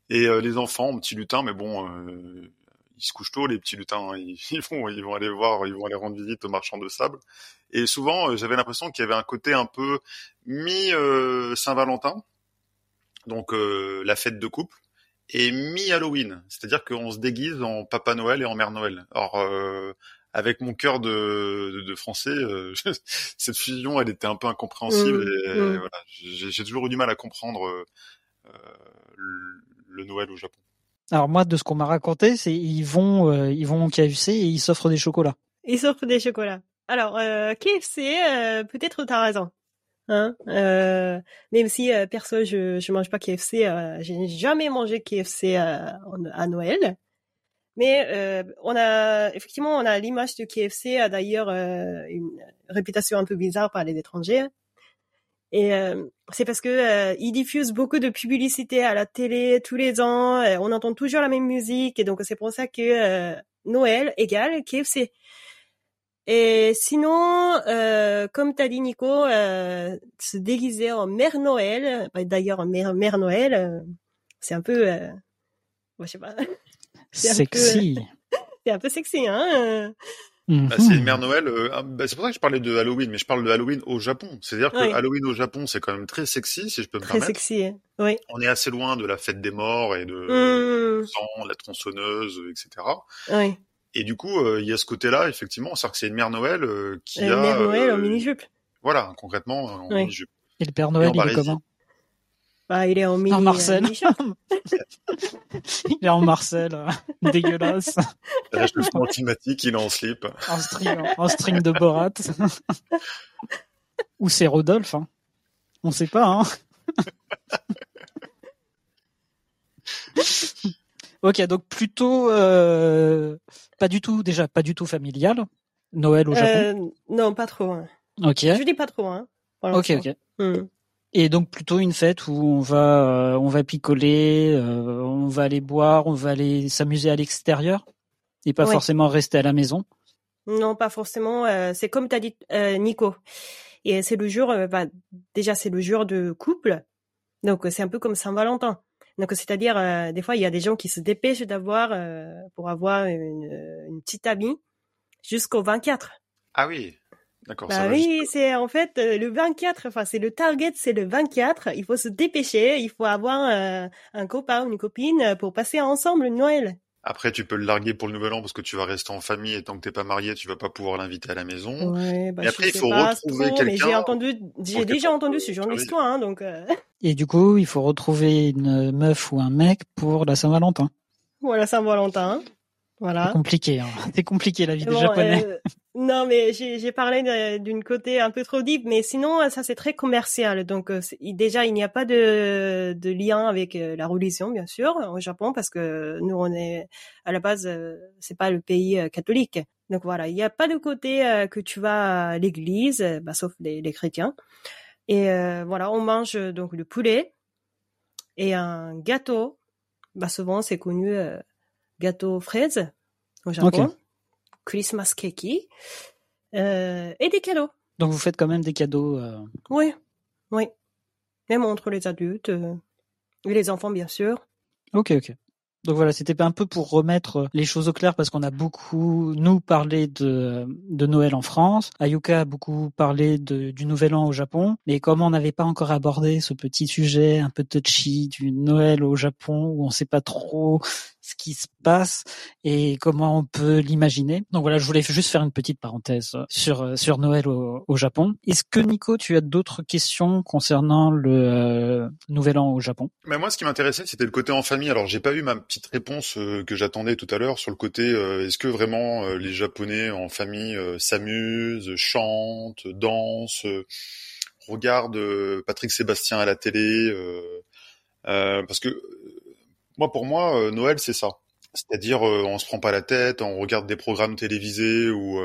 Et euh, les enfants en petits lutins, mais bon, euh, ils se couchent tôt, les petits lutins. Hein. ils, vont, ils vont aller voir, ils vont aller rendre visite aux marchands de sable. Et souvent, j'avais l'impression qu'il y avait un côté un peu mi Saint-Valentin, donc la fête de couple et mi-Halloween, c'est-à-dire qu'on se déguise en Papa Noël et en Mère Noël. Alors euh, avec mon cœur de, de, français, euh, cette fusion, elle était un peu incompréhensible. Mmh, et, mmh. voilà, j'ai toujours eu du mal à comprendre euh, le Noël au Japon. Alors moi, de ce qu'on m'a raconté, c'est ils vont euh, ils vont au KFC et ils s'offrent des chocolats. Ils s'offrent des chocolats. Alors euh, KFC, peut-être t'as raison. Hein euh, même si euh, perso je je mange pas KFC, euh, j'ai jamais mangé KFC à, à Noël. Mais euh, on a effectivement on a l'image de KFC a d'ailleurs euh, une réputation un peu bizarre par les étrangers. Et c'est parce que ils diffusent beaucoup de publicité à la télé tous les ans. on entend toujours la même musique et donc c'est pour ça que Noël égale KFC. Et sinon, euh, comme t'as dit Nico, euh, se déguiser en Mère Noël, bah, d'ailleurs Mère, Mère Noël, euh, c'est un peu, euh, je sais pas, sexy. c'est un peu sexy, hein. Bah, c'est mhm. Mère Noël. Euh, ah, bah, c'est pour ça que je parlais de Halloween, mais je parle de Halloween au Japon. C'est-à-dire que Halloween au Japon, c'est quand même très sexy, si je peux me très permettre. Très sexy, oui. On est assez loin de la fête des morts et de mmh. sang, la tronçonneuse, etc. Oui. Et du coup, euh, il y a ce côté-là, effectivement, c'est-à-dire que c'est une mère Noël euh, qui une a... mère Noël en mini-jupe. Voilà, concrètement, en mini-jupe. Et le Père Noël, il est comment? Bah, il est en mini. En Marcel. il est en Marcel, dégueulasse. Le réchauffement climatique, il est en slip. En string, en string de Borat. Ou c'est Rodolphe, hein. On sait pas, hein. Ok, donc plutôt euh, pas du tout déjà pas du tout familial. Noël au Japon. Euh, non, pas trop. Hein. Ok. Je dis pas trop. Hein, ok, ok. Hmm. Et donc plutôt une fête où on va euh, on va picoler, euh, on va aller boire, on va aller s'amuser à l'extérieur et pas forcément rester à la maison? Non, pas forcément. Euh, c'est comme t'as dit Nico. Et c'est le jour, bah, déjà c'est le jour de couple. Donc c'est un peu comme Saint-Valentin. Donc c'est-à-dire euh, des fois il y a des gens qui se dépêchent d'avoir euh, pour avoir une, une petite amie jusqu'au 24. Ah oui. D'accord. Bah oui, c'est en fait euh, le 24. Enfin, c'est le target, c'est le 24. Il faut se dépêcher. Il faut avoir un copain ou une copine pour passer ensemble Noël. Après, tu peux le larguer pour le nouvel an parce que tu vas rester en famille et tant que t'es pas marié, tu vas pas pouvoir l'inviter à la maison. Ouais, bah, et après, il faut retrouver quelqu'un. j'ai entendu, j'ai déjà entendu ce genre d'histoire, hein, donc. Euh... Et du coup, il faut retrouver une meuf ou un mec pour la Saint-Valentin. Voilà, Saint-Valentin. Voilà. C'est compliqué, hein. C'est compliqué la vie des Japonais. Euh, Non, mais j'ai parlé d'une côté un peu trop deep, mais sinon, ça c'est très commercial. Donc euh, déjà, il n'y a pas de, de lien avec euh, la religion, bien sûr, au Japon, parce que nous, on est à la base, euh, c'est pas le pays catholique. Donc voilà, il n'y a pas de côté que tu vas à l'église, bah, sauf les, les, chrétiens. Et voilà, on mange donc le poulet et un gâteau. Bah souvent, c'est connu gâteau fraise au Japon. Christmas cake euh, et des cadeaux. Donc vous faites quand même des cadeaux. Euh... Oui, oui. Même entre les adultes euh, et les enfants, bien sûr. Ok, ok. Donc voilà, c'était un peu pour remettre les choses au clair parce qu'on a beaucoup, nous, parlé de, de Noël en France. Ayuka a beaucoup parlé de, du Nouvel An au Japon. Mais comme on n'avait pas encore abordé ce petit sujet un peu touchy du Noël au Japon où on sait pas trop ce qui se passe et comment on peut l'imaginer. Donc voilà, je voulais juste faire une petite parenthèse sur sur Noël au, au Japon. Est-ce que Nico, tu as d'autres questions concernant le euh, Nouvel An au Japon? Mais moi, ce qui m'intéressait, c'était le côté en famille. Alors, j'ai pas eu ma petite réponse euh, que j'attendais tout à l'heure sur le côté euh, est-ce que vraiment les Japonais en famille s'amusent, chantent, dansent, regardent Patrick Sébastien à la télé, parce que moi, pour moi, euh, Noël, c'est ça. C'est-à-dire, euh, on se prend pas la tête, on regarde des programmes télévisés ou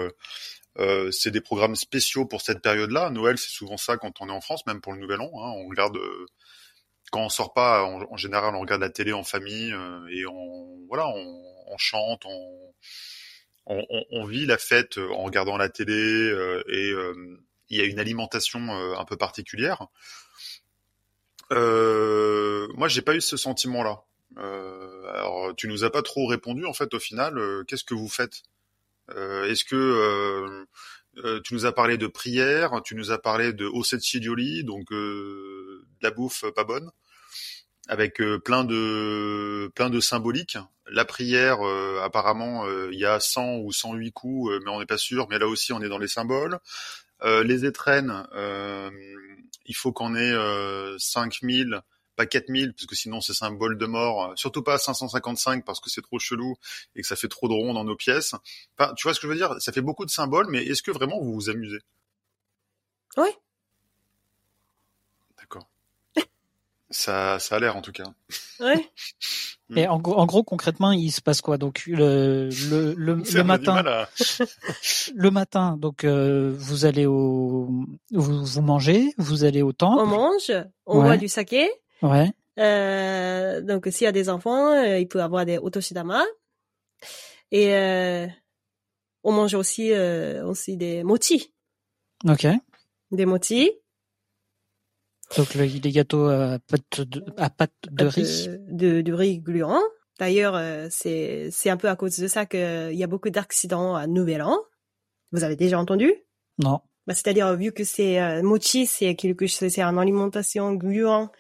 euh, c'est des programmes spéciaux pour cette période-là. Noël, c'est souvent ça quand on est en France, même pour le Nouvel An. Hein. on regarde quand on sort pas, en, général, on regarde la télé en famille et on voilà, on, chante, on, vit la fête en regardant la télé et il y a une alimentation un peu particulière. Moi, j'ai pas eu ce sentiment-là. Euh, alors, tu nous as pas trop répondu en fait au final. Euh, qu'est-ce que vous faites? Euh, Est-ce que tu nous as parlé de prière, tu nous as parlé de Osetchi donc de la bouffe pas bonne, avec plein de plein de symboliques. La prière, apparemment, il y a 100 ou 108 coups, mais on n'est pas sûr. Mais là aussi, on est dans les symboles. les étrennes, il faut qu'on ait 5000 pas 4000 parce que sinon c'est symbole de mort, surtout pas 555 parce que c'est trop chelou et que ça fait trop de ronds dans nos pièces. Enfin, tu vois ce que je veux dire? Ça fait beaucoup de symboles, mais est-ce que vraiment vous vous amusez? Oui. D'accord. ça, ça a l'air en tout cas. Oui. Et en, en, gros, concrètement, il se passe quoi? Donc le le, le, le matin, le matin, donc euh, vous allez au, vous, vous mangez, vous allez au temple. On mange, on boit du saké. Ouais. Euh, donc s'il y a des enfants, euh, il peut avoir des otoshidama. Et euh, on mange aussi aussi des mochi. Ok. Des mochi. Donc les gâteaux à pâte de, à pâte de riz. De, de, riz gluant. D'ailleurs, c'est c'est un peu à cause de ça qu'il y a beaucoup d'accidents à Nouvel An. Vous avez déjà entendu? Non. Bah, c'est-à-dire vu que c'est mochi, c'est quelque chose, c'est une alimentation gluant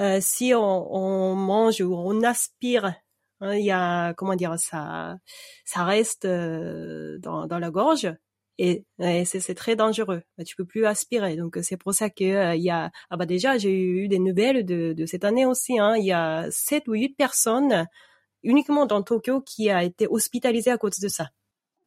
euh, si on, on, mange ou on aspire, hein, il y a comment dire ça, ça reste euh, dans, dans la gorge et, et c'est très dangereux. Tu peux plus aspirer. Donc c'est pour ça que euh, il y a ah bah déjà j'ai eu des nouvelles de, de cette année aussi. Hein, il y a sept ou huit personnes uniquement dans Tokyo qui a été hospitalisées à cause de ça.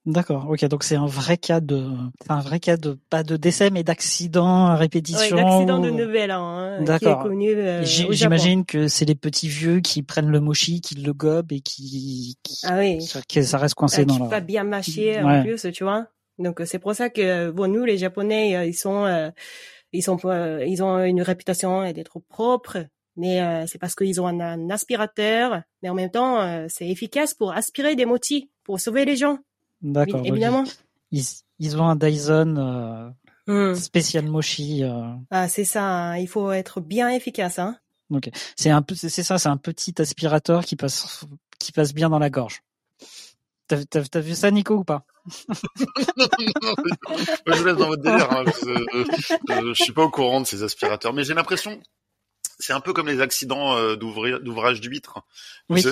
D'accord, ok, donc c'est un vrai cas de, un vrai cas de pas de décès mais d'accident à répétition. Oui, d'accident de Nouvel An, hein, D'accord. connu. Euh, j'imagine que c'est les petits vieux qui prennent le mochi, qui le gobent et qui, ah oui, que ça reste coincé ah, dans leur. Pas bien mâché en plus, tu vois. Donc c'est pour ça que bon nous les Japonais euh, ils sont euh, ils sont ils ont une réputation d'être propres mais c'est parce qu'ils ont un, un, aspirateur mais en même temps c'est efficace pour aspirer des motis pour sauver les gens. D'accord. Évidemment. Ils, ils, ont un Dyson euh, hmm. spécial Moshi. Euh. Ah, c'est ça. Hein. Il faut être bien efficace, hein. C'est un peu, c'est ça. C'est un petit aspirateur qui passe, qui passe bien dans la gorge. T'as, t'as, vu ça, Nico, ou pas? Je vous laisse dans votre délire. Hein, je, je, suis pas au courant de ces aspirateurs, mais j'ai l'impression, c'est un peu comme les accidents euh, d'ouvrage d'huîtres. Oui,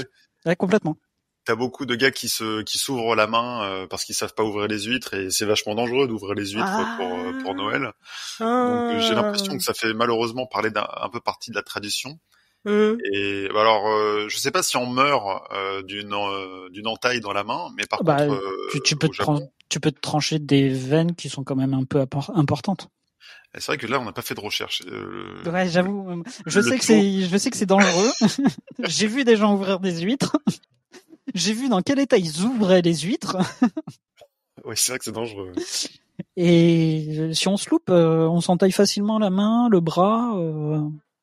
ouais, complètement t'as beaucoup de gars qui se qui s'ouvrent la main euh, parce qu'ils savent pas ouvrir les huîtres et c'est vachement dangereux d'ouvrir les huîtres pour euh, pour Noël. Donc euh, j'ai l'impression que ça fait malheureusement parler d'un un peu partie de la tradition. Mmh. Et bah, alors je sais pas si on meurt d'une d'une entaille dans la main, mais par bah, contre tu, tu peux te tu peux te trancher des veines qui sont quand même un peu importantes. C'est vrai que là, on n'a pas fait de recherche. Euh, ouais, j'avoue. Je sais que c'est, je sais que c'est dangereux. J'ai vu des gens ouvrir des huîtres. J'ai vu dans quel état ils ouvraient les huîtres. oui, c'est vrai que c'est dangereux. Et si on se loupe, euh, on s'entaille facilement la main, le bras. Euh...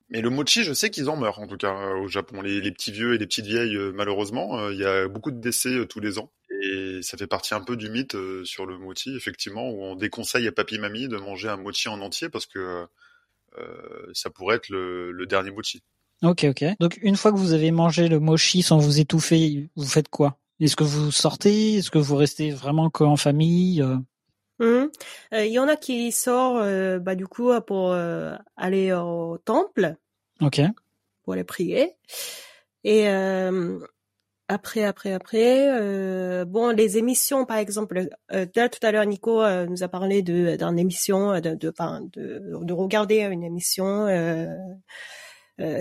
Mais le mochi, je sais qu'ils en meurent en tout cas euh, au Japon. Les, les, petits vieux et les petites vieilles, euh, malheureusement, il y a beaucoup de décès tous les ans. Et ça fait partie un peu du mythe sur le mochi, effectivement, où on déconseille à papy mamie de manger un mochi en entier parce que ça pourrait être le, le dernier mochi. Ok, ok. Donc une fois que vous avez mangé le mochi sans vous étouffer, vous faites quoi? Est-ce que vous sortez? Est-ce que vous restez vraiment qu'en famille mmh. Il y en a qui sortent, euh, bah du coup, pour euh, aller au temple. Ok. Pour aller prier. Et euh, après, après, après, bon, les émissions, par exemple, tout à l'heure, Nico nous a parlé d'une émission, de de, de, de regarder une émission euh,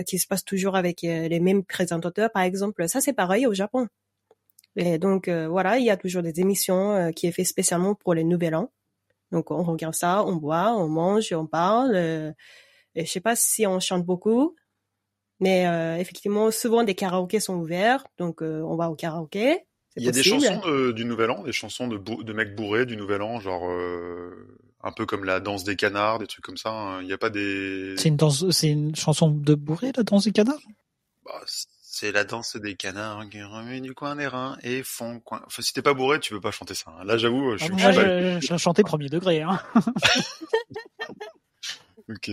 qui se passe toujours avec euh, les mêmes présentateurs, par exemple. Ça, c'est pareil au Japon. Et donc euh, voilà, il y a toujours des émissions qui est fait spécialement pour les Nouvel An. Donc on regarde ça, on boit, on mange, on parle. et je sais pas si on chante beaucoup, mais effectivement, souvent des karaokés sont ouverts, donc on va au karaoké. Il y a des chansons du Nouvel An, des chansons de, de mecs bourrés du Nouvel An, genre un peu comme la danse des canards, des trucs comme ça. Hein. Il n'y a pas des. C'est une danse, c'est une chanson de bourré, la danse des canards? Bah, c'est la danse des canards qui remet du coin des reins et font coin. Enfin, si t'es pas bourré, tu peux pas chanter ça. Hein. Là, j'avoue, je, ah, je, je, chantais premier degré. Hein. ok.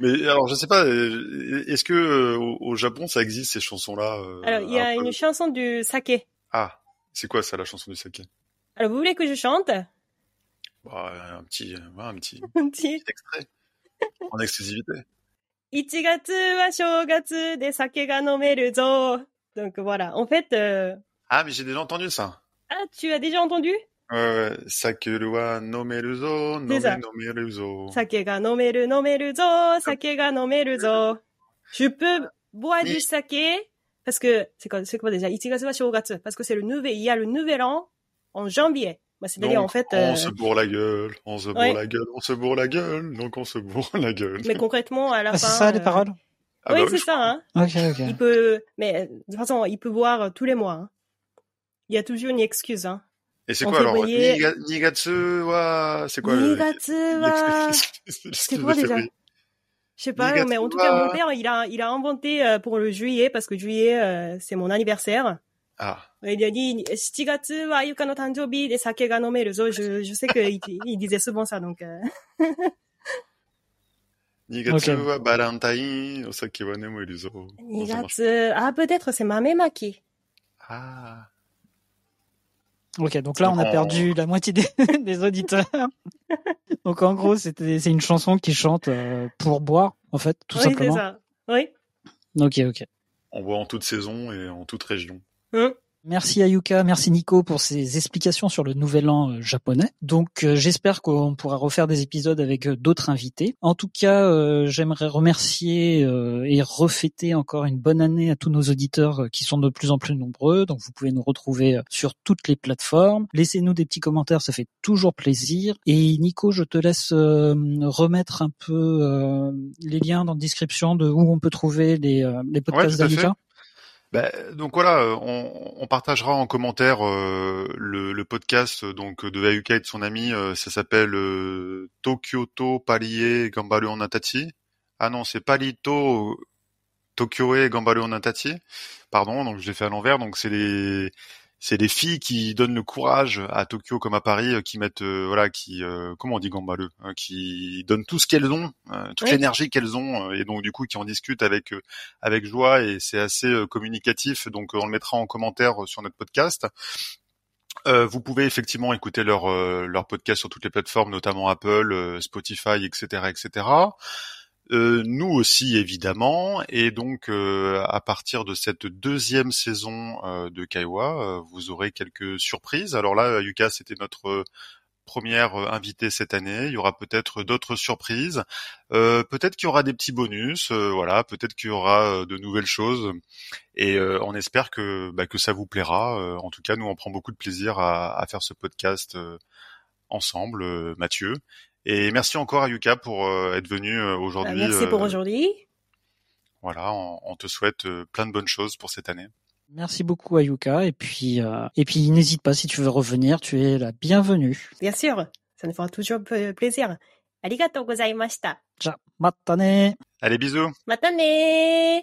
Mais alors, je sais pas, euh, est-ce que euh, au, Japon ça existe ces chansons-là euh, Alors, il y a une chanson du saké. Ah, c'est quoi ça, la chanson du saké Alors, vous voulez que je chante? bah, un petit, un petit, un petit extrait en exclusivité. Donc voilà, en fait. Euh... Ah, mais j'ai déjà entendu ça. Ah, tu as déjà entendu Ouais, Sakeru wa nomeru zo, nome nomeru zo. Sake ga nomeru nomeru zo, sake ga nomeru zo. Je peux boire du saké parce que c'est quoi, c'est quoi déjà 1月は正月 parce que c'est le nouvel, il y a le nouvel an en janvier. Bah, c'est-à-dire en fait. On se bourre la gueule, on se bourre la gueule, on se bourre la gueule, donc on se bourre la gueule. Mais concrètement, à la ah, fin. C'est ça les paroles? Ah oui, bah c'est ça. Hein. Ok, ok. Il peut, mais de toute façon, il peut boire tous les mois. Hein. Il y a toujours une excuse. Hein. Et c'est quoi alors voyait... Nigatsu wa c'est quoi Nigatsu wa c'est quoi déjà Je sais pas, mais en tout cas mon père il a il a inventé euh, pour le juillet parce que juillet euh, c'est mon anniversaire. Ah. Il a dit 7月はゆかの誕生日で酒が飲めるぞ。Je, je sais qu'il il disait souvent ça donc. Euh... 2月はバレンタイン、お酒は眠るぞ。2月、ah peut-être c'est mamemaki. Ah. Ok, donc là on a perdu la moitié des, des auditeurs. donc en gros, c'était c'est une chanson qui chante euh, pour boire, en fait, tout oui, simplement. Oui, c'est ça. Oui. Ok, ok. On boit en toute saison et en toute région. Hum. Merci Ayuka, merci Nico pour ces explications sur le nouvel an euh, japonais. Donc euh, j'espère qu'on pourra refaire des épisodes avec euh, d'autres invités. En tout cas, j'aimerais remercier et refêter encore une bonne année à tous nos auditeurs qui sont de plus en plus nombreux. Donc vous pouvez nous retrouver sur toutes les plateformes. Laissez-nous des petits commentaires, ça fait toujours plaisir. Et Nico, je te laisse remettre un peu les liens dans la description de où on peut trouver les, les podcasts d'Ayuka. Bah, donc voilà, euh, on, partagera en commentaire euh, le, podcast donc de Ayuka et de son ami. Euh, ça s'appelle euh, Tokyoto Parie Gambaru Onatati. Ah non, c'est Palito Tokyoe Gambaru Onatati. Pardon, donc je l'ai fait à l'envers. Donc c'est les c'est les filles qui donnent le courage à Tokyo comme à Paris, euh, qui mettent, euh, voilà, qui, euh, comment on dit gambaru, hein, qui donnent tout ce qu'elles ont, toute l'énergie qu'elles ont, et donc du coup qui en discutent avec avec joie et c'est assez communicatif. Donc on le mettra en commentaire sur notre podcast. vous pouvez effectivement écouter leur leur podcast sur toutes les plateformes, notamment Apple, Spotify, etc., etc. Euh, nous aussi évidemment, et donc euh, à partir de cette deuxième saison euh, de Kaiwa, vous aurez quelques surprises. Alors là, Yuka, c'était notre première invitée cette année. Il y aura peut-être d'autres surprises. peut-être qu'il y aura des petits bonus. voilà, peut-être qu'il y aura de nouvelles choses. Et on espère que bah, que ça vous plaira. en tout cas, nous on prend beaucoup de plaisir à, à faire ce podcast ensemble, Mathieu. Et merci encore à Yuka pour être venu aujourd'hui. Bah, merci pour aujourd'hui. Voilà, on, te souhaite plein de bonnes choses pour cette année. Merci beaucoup Ayuka et puis et puis n'hésite pas si tu veux revenir, tu es la bienvenue. Bien sûr, ça nous fera toujours plaisir. Arigatou gozaimashita. Ja, mata ne. Allez bisous. Mata ne.